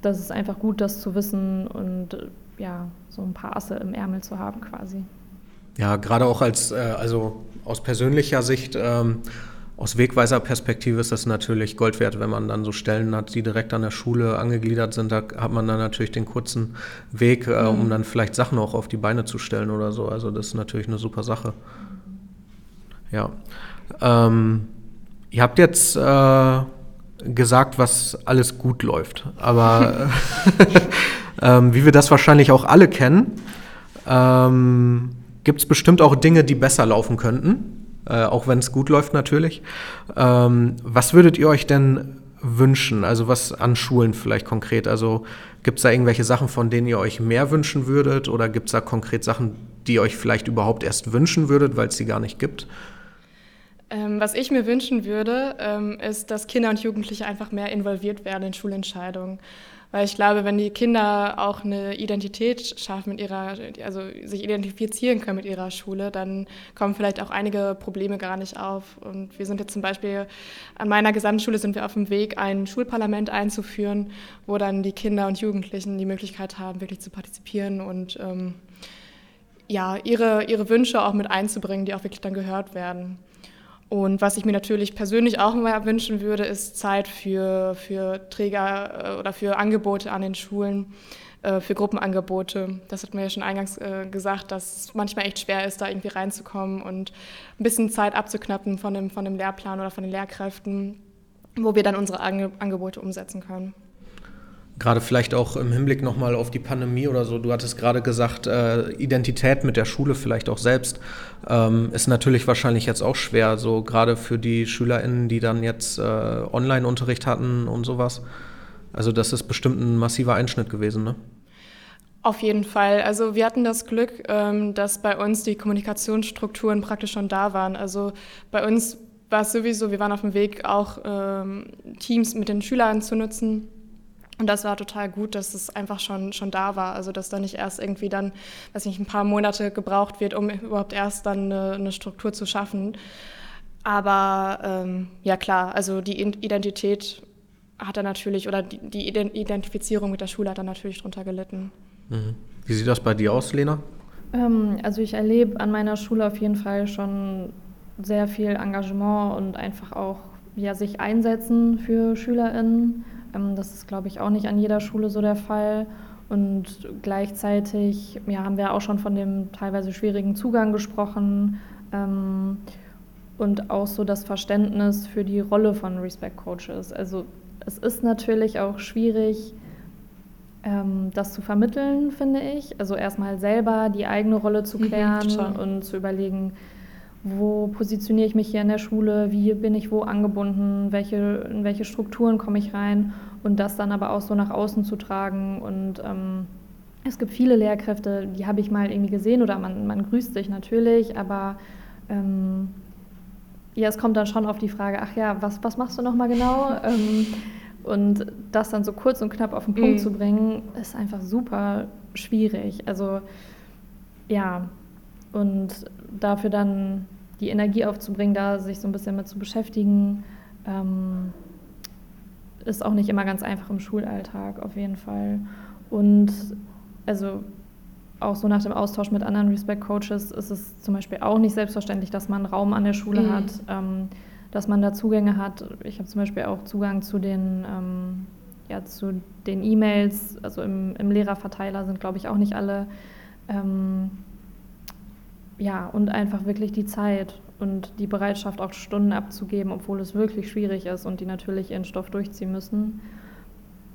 das ist einfach gut, das zu wissen und ja, so ein paar Asse im Ärmel zu haben quasi. Ja, gerade auch als, äh, also aus persönlicher Sicht, ähm, aus Wegweiserperspektive ist das natürlich Gold wert, wenn man dann so Stellen hat, die direkt an der Schule angegliedert sind. Da hat man dann natürlich den kurzen Weg, äh, um mhm. dann vielleicht Sachen auch auf die Beine zu stellen oder so. Also das ist natürlich eine super Sache. Ja. Ähm, Ihr habt jetzt äh, gesagt, was alles gut läuft, aber [LAUGHS] [LAUGHS] ähm, wie wir das wahrscheinlich auch alle kennen, ähm, gibt es bestimmt auch Dinge, die besser laufen könnten, äh, auch wenn es gut läuft natürlich. Ähm, was würdet ihr euch denn wünschen? Also was an Schulen vielleicht konkret? Also gibt es da irgendwelche Sachen, von denen ihr euch mehr wünschen würdet oder gibt es da konkret Sachen, die ihr euch vielleicht überhaupt erst wünschen würdet, weil es sie gar nicht gibt? Ähm, was ich mir wünschen würde, ähm, ist, dass Kinder und Jugendliche einfach mehr involviert werden in Schulentscheidungen. Weil ich glaube, wenn die Kinder auch eine Identität schaffen mit ihrer, also sich identifizieren können mit ihrer Schule, dann kommen vielleicht auch einige Probleme gar nicht auf. Und wir sind jetzt zum Beispiel an meiner Gesamtschule sind wir auf dem Weg, ein Schulparlament einzuführen, wo dann die Kinder und Jugendlichen die Möglichkeit haben, wirklich zu partizipieren und ähm, ja, ihre, ihre Wünsche auch mit einzubringen, die auch wirklich dann gehört werden. Und was ich mir natürlich persönlich auch mal wünschen würde, ist Zeit für, für Träger äh, oder für Angebote an den Schulen, äh, für Gruppenangebote. Das hat mir ja schon eingangs äh, gesagt, dass es manchmal echt schwer ist, da irgendwie reinzukommen und ein bisschen Zeit abzuknappen von dem, von dem Lehrplan oder von den Lehrkräften, wo wir dann unsere Angebote umsetzen können. Gerade vielleicht auch im Hinblick nochmal auf die Pandemie oder so. Du hattest gerade gesagt, äh, Identität mit der Schule vielleicht auch selbst ähm, ist natürlich wahrscheinlich jetzt auch schwer, so gerade für die SchülerInnen, die dann jetzt äh, Online-Unterricht hatten und sowas. Also das ist bestimmt ein massiver Einschnitt gewesen, ne? Auf jeden Fall. Also wir hatten das Glück, ähm, dass bei uns die Kommunikationsstrukturen praktisch schon da waren. Also bei uns war es sowieso, wir waren auf dem Weg, auch ähm, Teams mit den Schülern zu nutzen und das war total gut, dass es einfach schon, schon da war. Also, dass da nicht erst irgendwie dann, weiß nicht, ein paar Monate gebraucht wird, um überhaupt erst dann eine, eine Struktur zu schaffen. Aber ähm, ja, klar, also die Identität hat er natürlich, oder die, die Identifizierung mit der Schule hat er natürlich drunter gelitten. Mhm. Wie sieht das bei dir aus, Lena? Ähm, also, ich erlebe an meiner Schule auf jeden Fall schon sehr viel Engagement und einfach auch ja, sich einsetzen für SchülerInnen. Ähm, das ist, glaube ich, auch nicht an jeder Schule so der Fall. Und gleichzeitig ja, haben wir auch schon von dem teilweise schwierigen Zugang gesprochen ähm, und auch so das Verständnis für die Rolle von Respect Coaches. Also es ist natürlich auch schwierig, ähm, das zu vermitteln, finde ich. Also erstmal selber die eigene Rolle zu mhm, klären mhm, und zu überlegen, wo positioniere ich mich hier in der Schule, wie bin ich wo angebunden, welche, in welche Strukturen komme ich rein und das dann aber auch so nach außen zu tragen. Und ähm, es gibt viele Lehrkräfte, die habe ich mal irgendwie gesehen oder man, man grüßt sich natürlich, aber ähm, ja, es kommt dann schon auf die Frage, ach ja, was, was machst du nochmal genau? [LAUGHS] ähm, und das dann so kurz und knapp auf den Punkt mhm. zu bringen, ist einfach super schwierig. Also ja, und dafür dann die Energie aufzubringen, da sich so ein bisschen mit zu beschäftigen, ähm, ist auch nicht immer ganz einfach im Schulalltag auf jeden Fall. Und also auch so nach dem Austausch mit anderen Respect Coaches ist es zum Beispiel auch nicht selbstverständlich, dass man Raum an der Schule mhm. hat, ähm, dass man da Zugänge hat. Ich habe zum Beispiel auch Zugang zu den ähm, ja, zu den E-Mails, also im, im, Lehrerverteiler sind, glaube ich, auch nicht alle. Ähm, ja, und einfach wirklich die Zeit und die Bereitschaft, auch Stunden abzugeben, obwohl es wirklich schwierig ist und die natürlich ihren Stoff durchziehen müssen.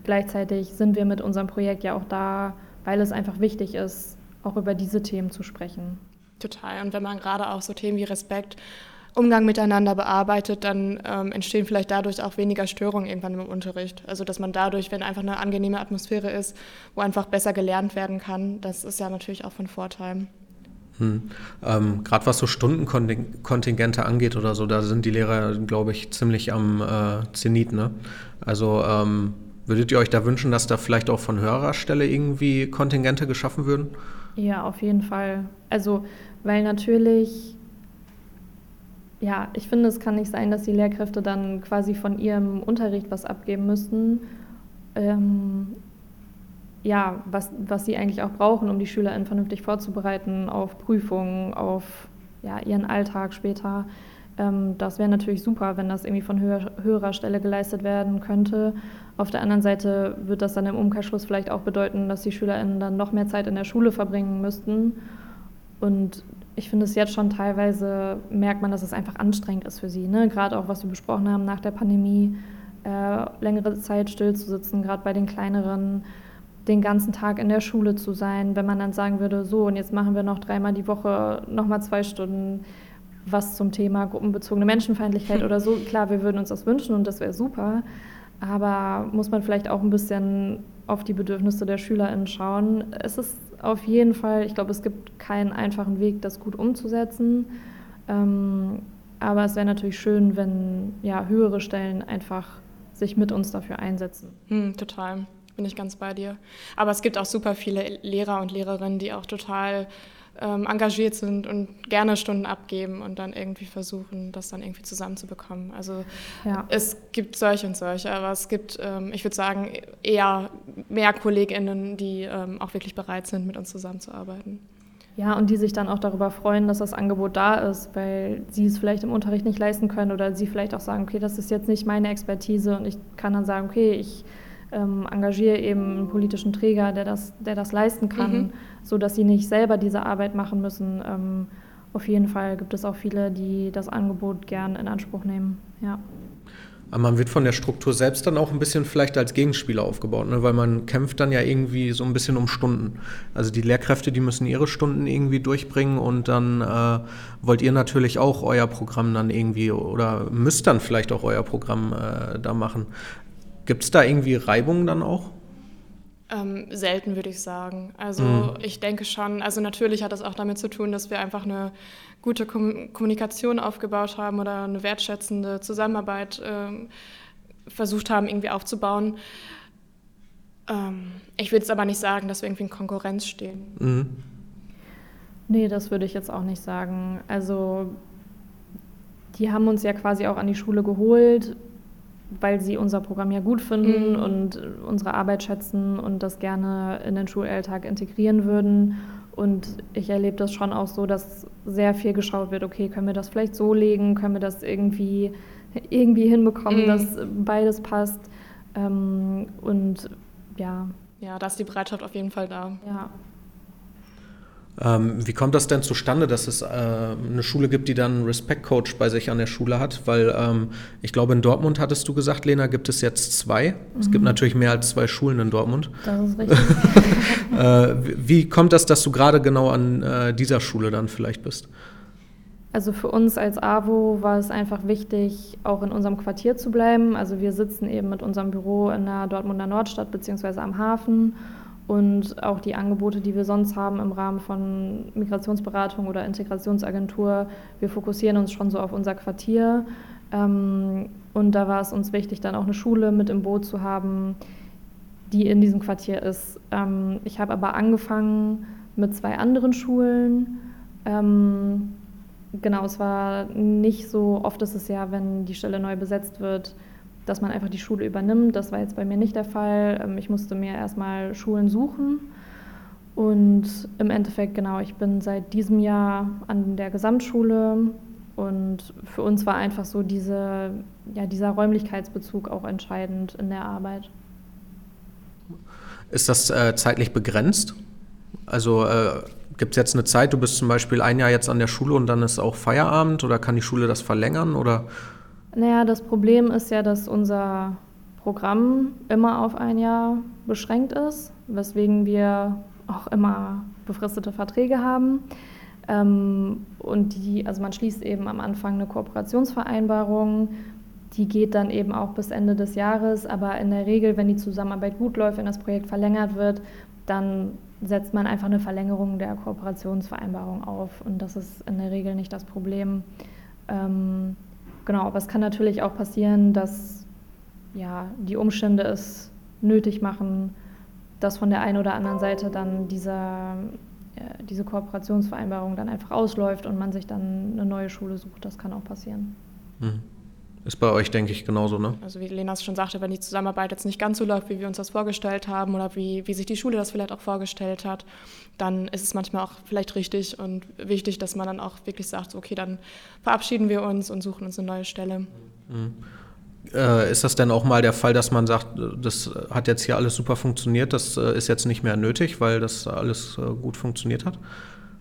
Gleichzeitig sind wir mit unserem Projekt ja auch da, weil es einfach wichtig ist, auch über diese Themen zu sprechen. Total. Und wenn man gerade auch so Themen wie Respekt, Umgang miteinander bearbeitet, dann ähm, entstehen vielleicht dadurch auch weniger Störungen irgendwann im Unterricht. Also dass man dadurch, wenn einfach eine angenehme Atmosphäre ist, wo einfach besser gelernt werden kann, das ist ja natürlich auch von Vorteil. Hm. Ähm, Gerade was so Stundenkontingente angeht oder so, da sind die Lehrer, glaube ich, ziemlich am äh, Zenit. Ne? Also ähm, würdet ihr euch da wünschen, dass da vielleicht auch von höherer Stelle irgendwie Kontingente geschaffen würden? Ja, auf jeden Fall. Also, weil natürlich, ja, ich finde, es kann nicht sein, dass die Lehrkräfte dann quasi von ihrem Unterricht was abgeben müssten. Ähm, ja, was, was sie eigentlich auch brauchen, um die SchülerInnen vernünftig vorzubereiten auf Prüfungen, auf ja, ihren Alltag später. Ähm, das wäre natürlich super, wenn das irgendwie von höher, höherer Stelle geleistet werden könnte. Auf der anderen Seite wird das dann im Umkehrschluss vielleicht auch bedeuten, dass die SchülerInnen dann noch mehr Zeit in der Schule verbringen müssten. Und ich finde es jetzt schon teilweise, merkt man, dass es einfach anstrengend ist für sie. Ne? Gerade auch, was wir besprochen haben nach der Pandemie, äh, längere Zeit still zu sitzen, gerade bei den kleineren den ganzen Tag in der Schule zu sein, wenn man dann sagen würde, so und jetzt machen wir noch dreimal die Woche nochmal zwei Stunden was zum Thema gruppenbezogene Menschenfeindlichkeit [LAUGHS] oder so. Klar, wir würden uns das wünschen und das wäre super, aber muss man vielleicht auch ein bisschen auf die Bedürfnisse der SchülerInnen schauen. Es ist auf jeden Fall, ich glaube, es gibt keinen einfachen Weg, das gut umzusetzen. Ähm, aber es wäre natürlich schön, wenn ja, höhere Stellen einfach sich mit uns dafür einsetzen. Hm, total bin ich ganz bei dir. Aber es gibt auch super viele Lehrer und Lehrerinnen, die auch total ähm, engagiert sind und gerne Stunden abgeben und dann irgendwie versuchen, das dann irgendwie zusammenzubekommen. Also ja. es gibt solche und solche, aber es gibt, ähm, ich würde sagen, eher mehr KollegInnen, die ähm, auch wirklich bereit sind, mit uns zusammenzuarbeiten. Ja, und die sich dann auch darüber freuen, dass das Angebot da ist, weil sie es vielleicht im Unterricht nicht leisten können oder sie vielleicht auch sagen, okay, das ist jetzt nicht meine Expertise und ich kann dann sagen, okay, ich ähm, engagiere eben einen politischen Träger, der das, der das leisten kann, mhm. sodass sie nicht selber diese Arbeit machen müssen. Ähm, auf jeden Fall gibt es auch viele, die das Angebot gern in Anspruch nehmen. Ja. Aber man wird von der Struktur selbst dann auch ein bisschen vielleicht als Gegenspieler aufgebaut, ne? weil man kämpft dann ja irgendwie so ein bisschen um Stunden. Also die Lehrkräfte, die müssen ihre Stunden irgendwie durchbringen und dann äh, wollt ihr natürlich auch euer Programm dann irgendwie oder müsst dann vielleicht auch euer Programm äh, da machen. Gibt es da irgendwie Reibungen dann auch? Ähm, selten würde ich sagen. Also mhm. ich denke schon, also natürlich hat das auch damit zu tun, dass wir einfach eine gute Kom Kommunikation aufgebaut haben oder eine wertschätzende Zusammenarbeit ähm, versucht haben, irgendwie aufzubauen. Ähm, ich würde jetzt aber nicht sagen, dass wir irgendwie in Konkurrenz stehen. Mhm. Nee, das würde ich jetzt auch nicht sagen. Also die haben uns ja quasi auch an die Schule geholt weil sie unser Programm ja gut finden mhm. und unsere Arbeit schätzen und das gerne in den Schulalltag integrieren würden. Und ich erlebe das schon auch so, dass sehr viel geschaut wird, okay, können wir das vielleicht so legen, können wir das irgendwie, irgendwie hinbekommen, mhm. dass beides passt. Ähm, und ja. Ja, da ist die Bereitschaft auf jeden Fall da. Ja. Ähm, wie kommt das denn zustande, dass es äh, eine Schule gibt, die dann einen Respect-Coach bei sich an der Schule hat? Weil ähm, ich glaube, in Dortmund hattest du gesagt, Lena, gibt es jetzt zwei. Mhm. Es gibt mhm. natürlich mehr als zwei Schulen in Dortmund. Das ist richtig. [LAUGHS] äh, wie kommt das, dass du gerade genau an äh, dieser Schule dann vielleicht bist? Also für uns als AWO war es einfach wichtig, auch in unserem Quartier zu bleiben. Also wir sitzen eben mit unserem Büro in der Dortmunder Nordstadt beziehungsweise am Hafen und auch die Angebote, die wir sonst haben im Rahmen von Migrationsberatung oder Integrationsagentur, wir fokussieren uns schon so auf unser Quartier. Ähm, und da war es uns wichtig, dann auch eine Schule mit im Boot zu haben, die in diesem Quartier ist. Ähm, ich habe aber angefangen mit zwei anderen Schulen. Ähm, genau, es war nicht so oft ist es ja, wenn die Stelle neu besetzt wird, dass man einfach die Schule übernimmt. Das war jetzt bei mir nicht der Fall. Ähm, ich musste mir erstmal Schulen suchen. Und im Endeffekt, genau, ich bin seit diesem Jahr an der Gesamtschule und für uns war einfach so diese, ja, dieser Räumlichkeitsbezug auch entscheidend in der Arbeit. Ist das äh, zeitlich begrenzt? Also äh, gibt es jetzt eine Zeit, du bist zum Beispiel ein Jahr jetzt an der Schule und dann ist auch Feierabend oder kann die Schule das verlängern oder? Naja, das Problem ist ja, dass unser Programm immer auf ein Jahr beschränkt ist, weswegen wir auch immer befristete Verträge haben. Ähm, und die, also man schließt eben am Anfang eine Kooperationsvereinbarung, die geht dann eben auch bis Ende des Jahres, aber in der Regel, wenn die Zusammenarbeit gut läuft, wenn das Projekt verlängert wird, dann setzt man einfach eine Verlängerung der Kooperationsvereinbarung auf und das ist in der Regel nicht das Problem. Ähm, Genau, aber es kann natürlich auch passieren, dass ja, die Umstände es nötig machen, dass von der einen oder anderen Seite dann dieser, äh, diese Kooperationsvereinbarung dann einfach ausläuft und man sich dann eine neue Schule sucht. Das kann auch passieren. Mhm. Ist bei euch, denke ich, genauso, ne? Also wie Lena es schon sagte, wenn die Zusammenarbeit jetzt nicht ganz so läuft, wie wir uns das vorgestellt haben oder wie, wie sich die Schule das vielleicht auch vorgestellt hat, dann ist es manchmal auch vielleicht richtig und wichtig, dass man dann auch wirklich sagt, okay, dann verabschieden wir uns und suchen uns eine neue Stelle. Mhm. Äh, ist das denn auch mal der Fall, dass man sagt, das hat jetzt hier alles super funktioniert, das äh, ist jetzt nicht mehr nötig, weil das alles äh, gut funktioniert hat?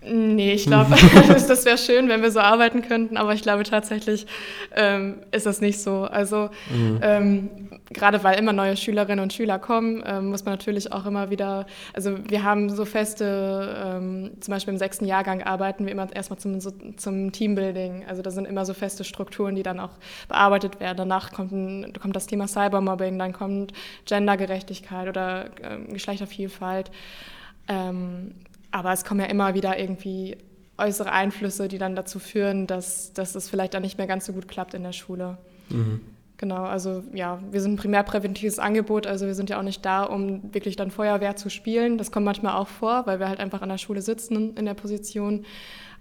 Nee, ich glaube, [LAUGHS] [LAUGHS] das wäre schön, wenn wir so arbeiten könnten, aber ich glaube tatsächlich ähm, ist das nicht so. Also mhm. ähm, gerade weil immer neue Schülerinnen und Schüler kommen, ähm, muss man natürlich auch immer wieder, also wir haben so feste, ähm, zum Beispiel im sechsten Jahrgang arbeiten wir immer erstmal zum, so, zum Teambuilding. Also da sind immer so feste Strukturen, die dann auch bearbeitet werden. Danach kommt, ein, kommt das Thema Cybermobbing, dann kommt Gendergerechtigkeit oder ähm, Geschlechtervielfalt. Ähm, aber es kommen ja immer wieder irgendwie äußere Einflüsse, die dann dazu führen, dass, dass es vielleicht dann nicht mehr ganz so gut klappt in der Schule. Mhm. Genau, also ja, wir sind ein primär präventives Angebot, also wir sind ja auch nicht da, um wirklich dann Feuerwehr zu spielen. Das kommt manchmal auch vor, weil wir halt einfach an der Schule sitzen in der Position.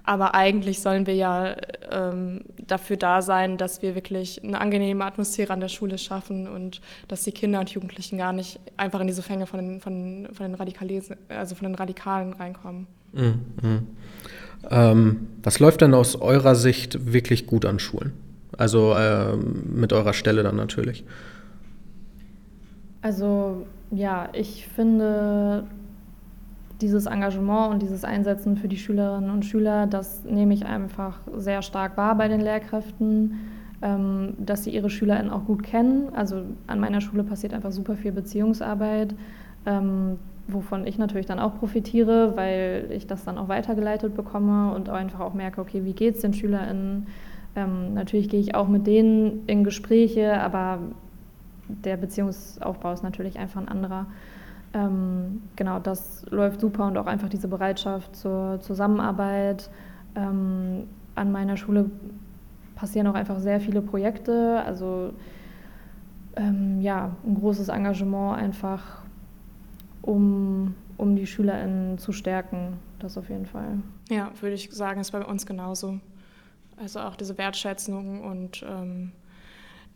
Aber eigentlich sollen wir ja ähm, dafür da sein, dass wir wirklich eine angenehme Atmosphäre an der Schule schaffen und dass die Kinder und Jugendlichen gar nicht einfach in diese Fänge von den, von, von den, Radikalen, also von den Radikalen reinkommen. Mhm. Ähm, was läuft denn aus eurer Sicht wirklich gut an Schulen? Also ähm, mit eurer Stelle dann natürlich. Also ja, ich finde, dieses Engagement und dieses Einsetzen für die Schülerinnen und Schüler, das nehme ich einfach sehr stark wahr bei den Lehrkräften. ähm, dass sie ihre SchülerInnen auch gut kennen. Also an meiner Schule passiert einfach super viel Beziehungsarbeit, ähm, wovon ich natürlich dann auch profitiere, weil ich das dann auch weitergeleitet bekomme und einfach auch merke, okay, wie geht es den SchülerInnen? Ähm, natürlich gehe ich auch mit denen in Gespräche, aber der Beziehungsaufbau ist natürlich einfach ein anderer. Ähm, genau, das läuft super und auch einfach diese Bereitschaft zur Zusammenarbeit. Ähm, an meiner Schule passieren auch einfach sehr viele Projekte, also ähm, ja, ein großes Engagement einfach, um, um die SchülerInnen zu stärken, das auf jeden Fall. Ja, würde ich sagen, ist bei uns genauso. Also auch diese Wertschätzung und ähm,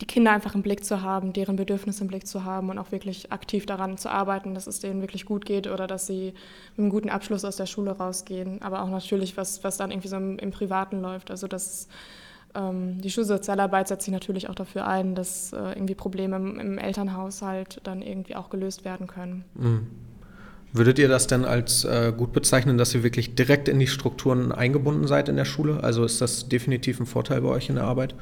die Kinder einfach im Blick zu haben, deren Bedürfnisse im Blick zu haben und auch wirklich aktiv daran zu arbeiten, dass es denen wirklich gut geht oder dass sie mit einem guten Abschluss aus der Schule rausgehen. Aber auch natürlich, was, was dann irgendwie so im, im Privaten läuft. Also das, ähm, die Schulsozialarbeit setzt sich natürlich auch dafür ein, dass äh, irgendwie Probleme im, im, Elternhaushalt dann irgendwie auch gelöst werden können. Mhm. Würdet ihr das denn als äh, gut bezeichnen, dass ihr wirklich direkt in die Strukturen eingebunden seid in der Schule? Also ist das definitiv ein Vorteil bei euch in der Arbeit?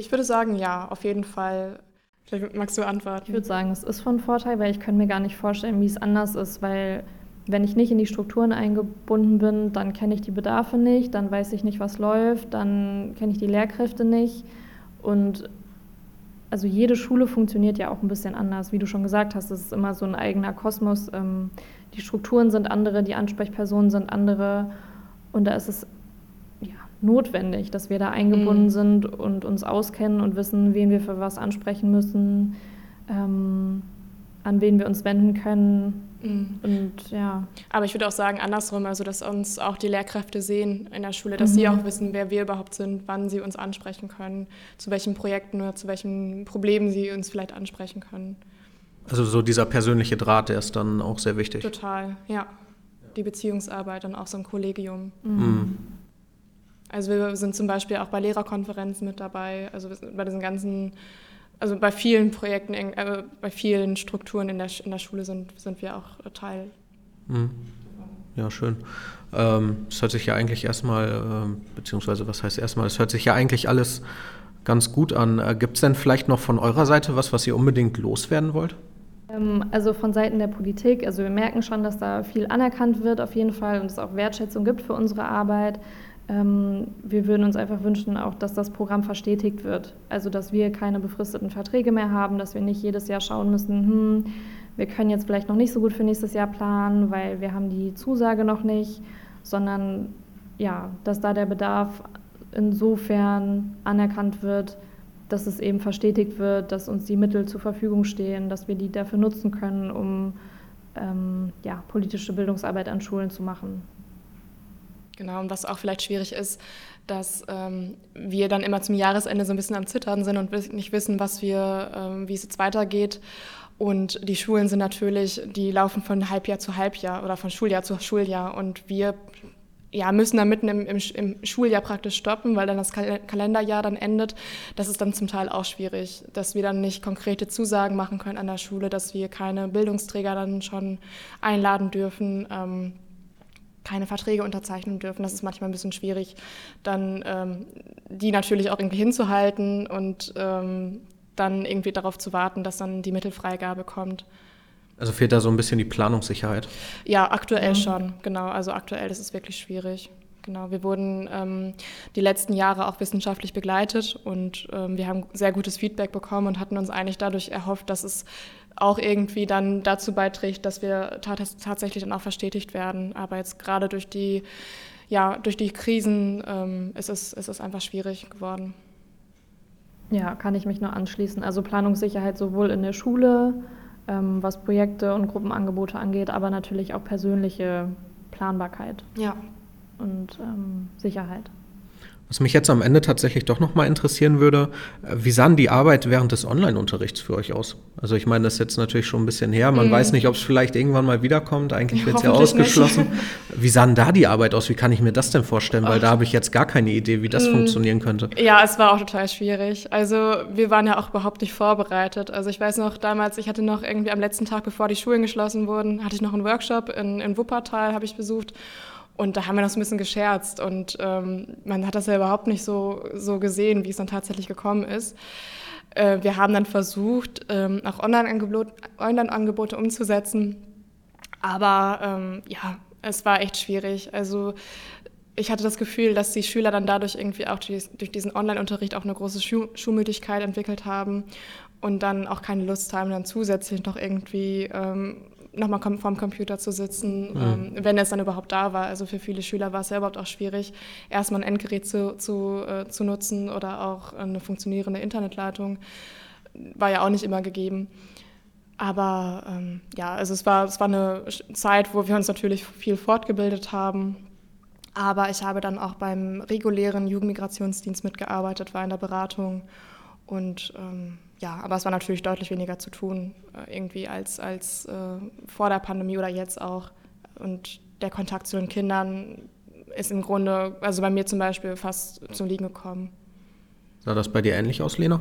Ich würde sagen, ja, auf jeden Fall. Vielleicht magst du antworten. Ich würde sagen, es ist von Vorteil, weil ich kann mir gar nicht vorstellen, wie es anders ist, weil wenn ich nicht in die Strukturen eingebunden bin, dann kenne ich die Bedarfe nicht, dann weiß ich nicht, was läuft, dann kenne ich die Lehrkräfte nicht. Und also jede Schule funktioniert ja auch ein bisschen anders. Wie du schon gesagt hast, es ist immer so ein eigener Kosmos. Ähm, die Strukturen sind andere, die Ansprechpersonen sind andere. Und da ist es notwendig, dass wir da eingebunden mhm. sind und uns auskennen und wissen, wen wir für was ansprechen müssen, ähm, an wen wir uns wenden können. Mhm. Und ja. Aber ich würde auch sagen, andersrum, also dass uns auch die Lehrkräfte sehen in der Schule, dass mhm. sie auch wissen, wer wir überhaupt sind, wann sie uns ansprechen können, zu welchen Projekten oder zu welchen Problemen sie uns vielleicht ansprechen können. Also so dieser persönliche Draht, der ist dann auch sehr wichtig. Total, ja. Die Beziehungsarbeit und auch so ein Kollegium. Mhm. Also wir sind zum Beispiel auch bei Lehrerkonferenzen mit dabei, also bei diesen ganzen also bei vielen Projekten, äh, bei vielen Strukturen in der, in der Schule sind, sind wir auch Teil. Mhm. Ja, schön. Ähm, es hört sich ja eigentlich erstmal, äh, beziehungsweise was heißt erstmal, es hört sich ja eigentlich alles ganz gut an. Äh, Gibt es denn vielleicht noch von eurer Seite was, was ihr unbedingt loswerden wollt? Ähm, also von Seiten der Politik, also wir merken schon, dass da viel anerkannt wird auf jeden Fall und es auch Wertschätzung gibt für unsere Arbeit. Ähm, wir würden uns einfach wünschen, auch, dass das Programm verstetigt wird. Also, dass wir keine befristeten Verträge mehr haben, dass wir nicht jedes Jahr schauen müssen, hm, wir können jetzt vielleicht noch nicht so gut für nächstes Jahr planen, weil wir haben die Zusage noch nicht, sondern ja, dass da der Bedarf insofern anerkannt wird, dass es eben verstetigt wird, dass uns die Mittel zur Verfügung stehen, dass wir die dafür nutzen können, um ähm, ja, politische Bildungsarbeit an Schulen zu machen. Genau, und was auch vielleicht schwierig ist, dass ähm, wir dann immer zum Jahresende so ein bisschen am Zittern sind und nicht wissen, was wir, ähm, wie es jetzt weitergeht. Und die Schulen sind natürlich, die laufen von Halbjahr zu Halbjahr oder von Schuljahr zu Schuljahr. Und wir ja, müssen dann mitten im, im, im, Schuljahr praktisch stoppen, weil dann das Kalenderjahr dann endet. Das ist dann zum Teil auch schwierig, dass wir dann nicht konkrete Zusagen machen können an der Schule, dass wir keine Bildungsträger dann schon einladen dürfen. Ähm, keine Verträge unterzeichnen dürfen. Das ist manchmal ein bisschen schwierig, dann ähm, die natürlich auch irgendwie hinzuhalten und ähm, dann irgendwie darauf zu warten, dass dann die Mittelfreigabe kommt. Also fehlt da so ein bisschen die Planungssicherheit? Ja, aktuell mhm. schon, genau. Also aktuell ist es wirklich schwierig. Genau, wir wurden ähm, die letzten Jahre auch wissenschaftlich begleitet und ähm, wir haben sehr gutes Feedback bekommen und hatten uns eigentlich dadurch erhofft, dass es auch irgendwie dann dazu beiträgt, dass wir tatsächlich dann auch verstetigt werden. Aber jetzt gerade durch die, ja, durch die Krisen ähm, ist, es, ist es einfach schwierig geworden. Ja, kann ich mich nur anschließen. Also Planungssicherheit sowohl in der Schule, ähm, was Projekte und Gruppenangebote angeht, aber natürlich auch persönliche Planbarkeit. Ja. Und ähm, Sicherheit. Was mich jetzt am Ende tatsächlich doch nochmal interessieren würde, äh, wie sah die Arbeit während des Online-Unterrichts für euch aus? Also ich meine, das ist jetzt natürlich schon ein bisschen her. Man mm. weiß nicht, ob es vielleicht irgendwann mal wiederkommt. Eigentlich wird es ja ausgeschlossen. Nicht. [LAUGHS] Wie sah da die Arbeit aus? Wie kann ich mir das denn vorstellen? Weil Ach. da habe ich jetzt gar keine Idee, wie das mm. funktionieren könnte. Ja, es war auch total schwierig. Also wir waren ja auch überhaupt nicht vorbereitet. Also ich weiß noch damals, ich hatte noch irgendwie am letzten Tag, bevor die Schulen geschlossen wurden, hatte ich noch einen Workshop in, in Wuppertal, habe ich besucht. Und da haben wir noch so ein bisschen gescherzt und ähm, man hat das ja überhaupt nicht so, so gesehen, wie es dann tatsächlich gekommen ist. Äh, wir haben dann versucht, ähm, auch Online-Angebote Online umzusetzen, aber ähm, ja, es war echt schwierig. Also ich hatte das Gefühl, dass die Schüler dann dadurch irgendwie auch durch diesen Online-Unterricht auch eine große Schuh Schulmüdigkeit entwickelt haben und dann auch keine Lust haben, dann zusätzlich noch irgendwie ähm, nochmal vorm Computer zu sitzen, mhm. ähm, wenn es dann überhaupt da war. Also für viele Schüler war es ja überhaupt auch schwierig, erstmal ein Endgerät zu, zu, äh, zu nutzen oder auch eine funktionierende Internetleitung. War ja auch nicht immer gegeben. Aber ähm, ja, also es war, es war eine Zeit, wo wir uns natürlich viel fortgebildet haben. Aber ich habe dann auch beim regulären Jugendmigrationsdienst mitgearbeitet, war in der Beratung. Und ähm, ja, aber es war natürlich deutlich weniger zu tun, äh, irgendwie als, als äh, vor der Pandemie oder jetzt auch. Und der Kontakt zu den Kindern ist im Grunde, also bei mir zum Beispiel, fast zum Liegen gekommen. Sah das bei dir ähnlich aus, Lena?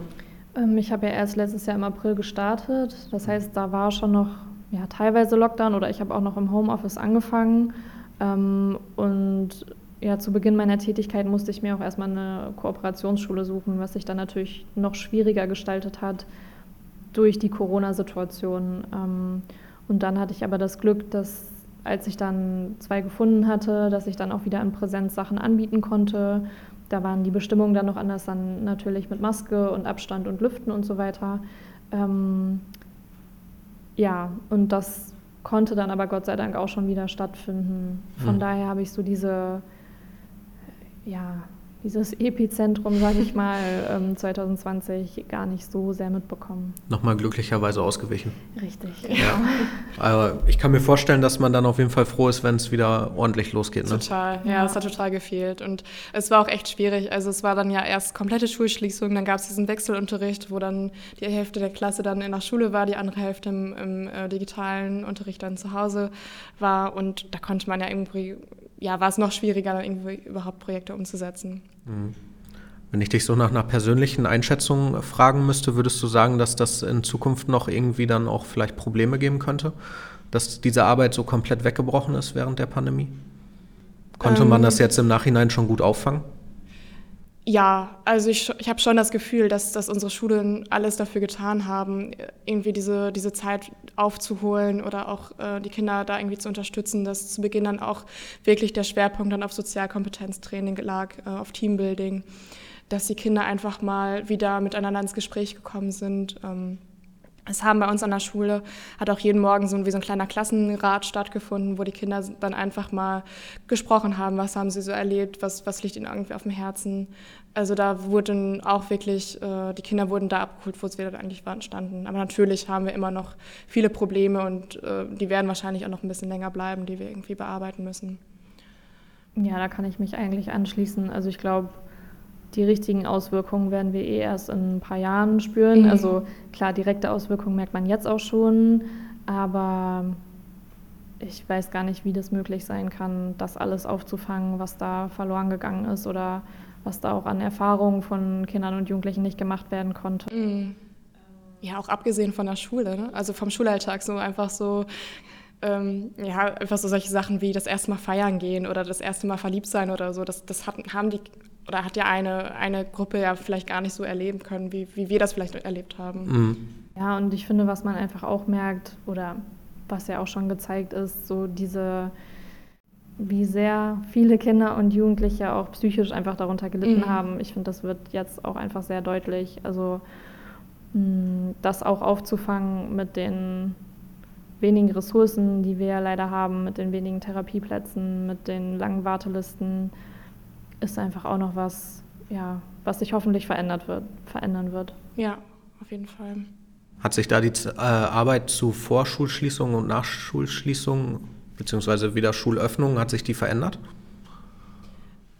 Ähm, ich habe ja erst letztes Jahr im April gestartet. Das heißt, da war schon noch ja, teilweise Lockdown oder ich habe auch noch im Homeoffice angefangen. Ähm, und ja, zu Beginn meiner Tätigkeit musste ich mir auch erstmal eine Kooperationsschule suchen, was sich dann natürlich noch schwieriger gestaltet hat durch die Corona-Situation. Ähm, und dann hatte ich aber das Glück, dass als ich dann zwei gefunden hatte, dass ich dann auch wieder in Präsenz Sachen anbieten konnte da waren die Bestimmungen dann noch anders, dann natürlich mit Maske und Abstand und Lüften und so weiter. Ähm, ja, und das konnte dann aber Gott sei Dank auch schon wieder stattfinden. Von mhm. daher habe ich so diese, ja, dieses Epizentrum, sage ich mal, 2020 [LAUGHS] ähm, gar nicht so sehr mitbekommen. Nochmal glücklicherweise ausgewichen. Richtig. Ja. [LAUGHS] Aber ich kann mir vorstellen, dass man dann auf jeden Fall froh ist, wenn es wieder ordentlich losgeht. Ne? Total, ja, es hat total gefehlt. Und es war auch echt schwierig. Also es war dann ja erst komplette Schulschließung, dann gab es diesen Wechselunterricht, wo dann die Hälfte der Klasse dann in der Schule war, die andere Hälfte im, im äh, digitalen Unterricht dann zu Hause war. Und da konnte man ja irgendwie ja, war es noch schwieriger, dann irgendwie überhaupt Projekte umzusetzen. Mhm. Wenn ich dich so nach einer persönlichen Einschätzung fragen müsste, würdest du sagen, dass das in Zukunft noch irgendwie dann auch vielleicht Probleme geben könnte? Dass diese Arbeit so komplett weggebrochen ist während der Pandemie? Konnte ähm, man das jetzt im Nachhinein schon gut auffangen? Ja, also ich, ich habe schon das Gefühl, dass, dass unsere Schulen alles dafür getan haben, irgendwie diese, diese Zeit aufzuholen oder auch äh, die Kinder da irgendwie zu unterstützen, dass zu Beginn dann auch wirklich der Schwerpunkt dann auf Sozialkompetenztraining lag, äh, auf Teambuilding, dass die Kinder einfach mal wieder miteinander ins Gespräch gekommen sind. Ähm, es haben bei uns an der Schule, hat auch jeden Morgen so wie so ein kleiner Klassenrat stattgefunden, wo die Kinder dann einfach mal gesprochen haben, was haben sie so erlebt, was, was liegt ihnen irgendwie auf dem Herzen. Also da wurden auch wirklich, äh, die Kinder wurden da abgeholt, wo es wieder eigentlich waren, standen. Aber natürlich haben wir immer noch viele Probleme und äh, die werden wahrscheinlich auch noch ein bisschen länger bleiben, die wir irgendwie bearbeiten müssen. Ja, da kann ich mich eigentlich anschließen. Also ich glaube, die richtigen Auswirkungen werden wir eh erst in ein paar Jahren spüren. Mhm. Also klar, direkte Auswirkungen merkt man jetzt auch schon, aber ich weiß gar nicht, wie das möglich sein kann, das alles aufzufangen, was da verloren gegangen ist oder was da auch an Erfahrungen von Kindern und Jugendlichen nicht gemacht werden konnte. Mhm. Ja, auch abgesehen von der Schule, ne? also vom Schulalltag, so einfach so ähm, ja, einfach so solche Sachen wie das erste Mal feiern gehen oder das erste Mal verliebt sein oder so, das, das hat, haben die oder hat ja eine, eine Gruppe ja vielleicht gar nicht so erleben können, wie, wie wir das vielleicht erlebt haben. Mhm. Ja, und ich finde, was man einfach auch merkt, oder was ja auch schon gezeigt ist, so diese, wie sehr viele Kinder und Jugendliche auch psychisch einfach darunter gelitten mhm. haben. Ich finde, das wird jetzt auch einfach sehr deutlich. Also mh, das auch aufzufangen mit den wenigen Ressourcen, die wir ja leider haben, mit den wenigen Therapieplätzen, mit den langen Wartelisten ist einfach auch noch was, ja, was sich hoffentlich verändert wird, verändern wird. Ja, auf jeden Fall. Hat sich da die äh, Arbeit zu Vorschulschließungen und Nachschulschließungen beziehungsweise wieder Schulöffnungen, hat sich die verändert?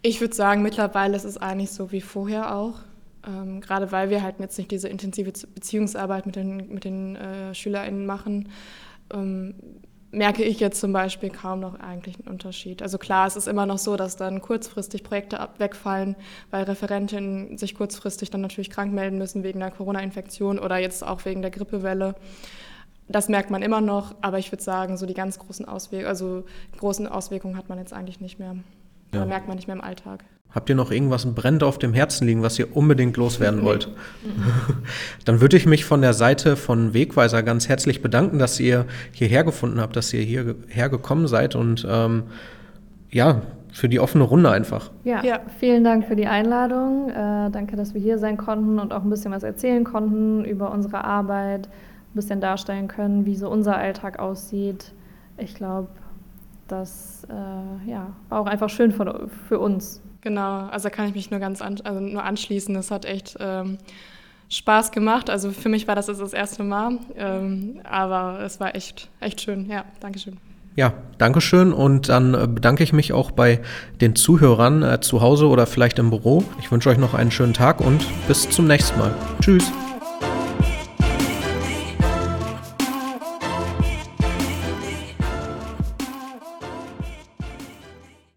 Ich würde sagen, mittlerweile ist es eigentlich so wie vorher auch. Ähm, gerade weil wir halt jetzt nicht diese intensive Beziehungsarbeit mit den, mit den äh, SchülerInnen machen, ähm, merke ich jetzt zum Beispiel kaum noch eigentlich einen Unterschied. Also klar, es ist immer noch so, dass dann kurzfristig Projekte wegfallen, weil Referentinnen sich kurzfristig dann natürlich krank melden müssen wegen der Corona-Infektion oder jetzt auch wegen der Grippewelle. das merkt man immer noch, aber ich würde sagen, so die ganz großen Auswirkungen, also großen Auswirkungen hat man jetzt eigentlich nicht mehr. Ja. Oder merkt man nicht mehr im Alltag. Habt ihr noch irgendwas brennt auf dem Herzen liegen, was ihr unbedingt loswerden wollt? [LAUGHS] Dann würde ich mich von der Seite von Wegweiser ganz herzlich bedanken, dass ihr hierher gefunden habt, dass ihr hierher gekommen seid und ähm, ja, für die offene Runde einfach. Ja, ja, vielen Dank für die Einladung. Äh, danke, dass wir hier sein konnten und auch ein bisschen was erzählen konnten über unsere Arbeit, ein bisschen darstellen können, wie so unser Alltag aussieht. Ich glaube, das äh, ja, war auch einfach schön für, für uns. Genau, also da kann ich mich nur ganz an, also nur anschließen. Das hat echt ähm, Spaß gemacht. Also für mich war das das erste Mal, ähm, aber es war echt, echt schön. Ja, Dankeschön. Ja, Dankeschön und dann äh, bedanke ich mich auch bei den Zuhörern äh, zu Hause oder vielleicht im Büro. Ich wünsche euch noch einen schönen Tag und bis zum nächsten Mal. Tschüss.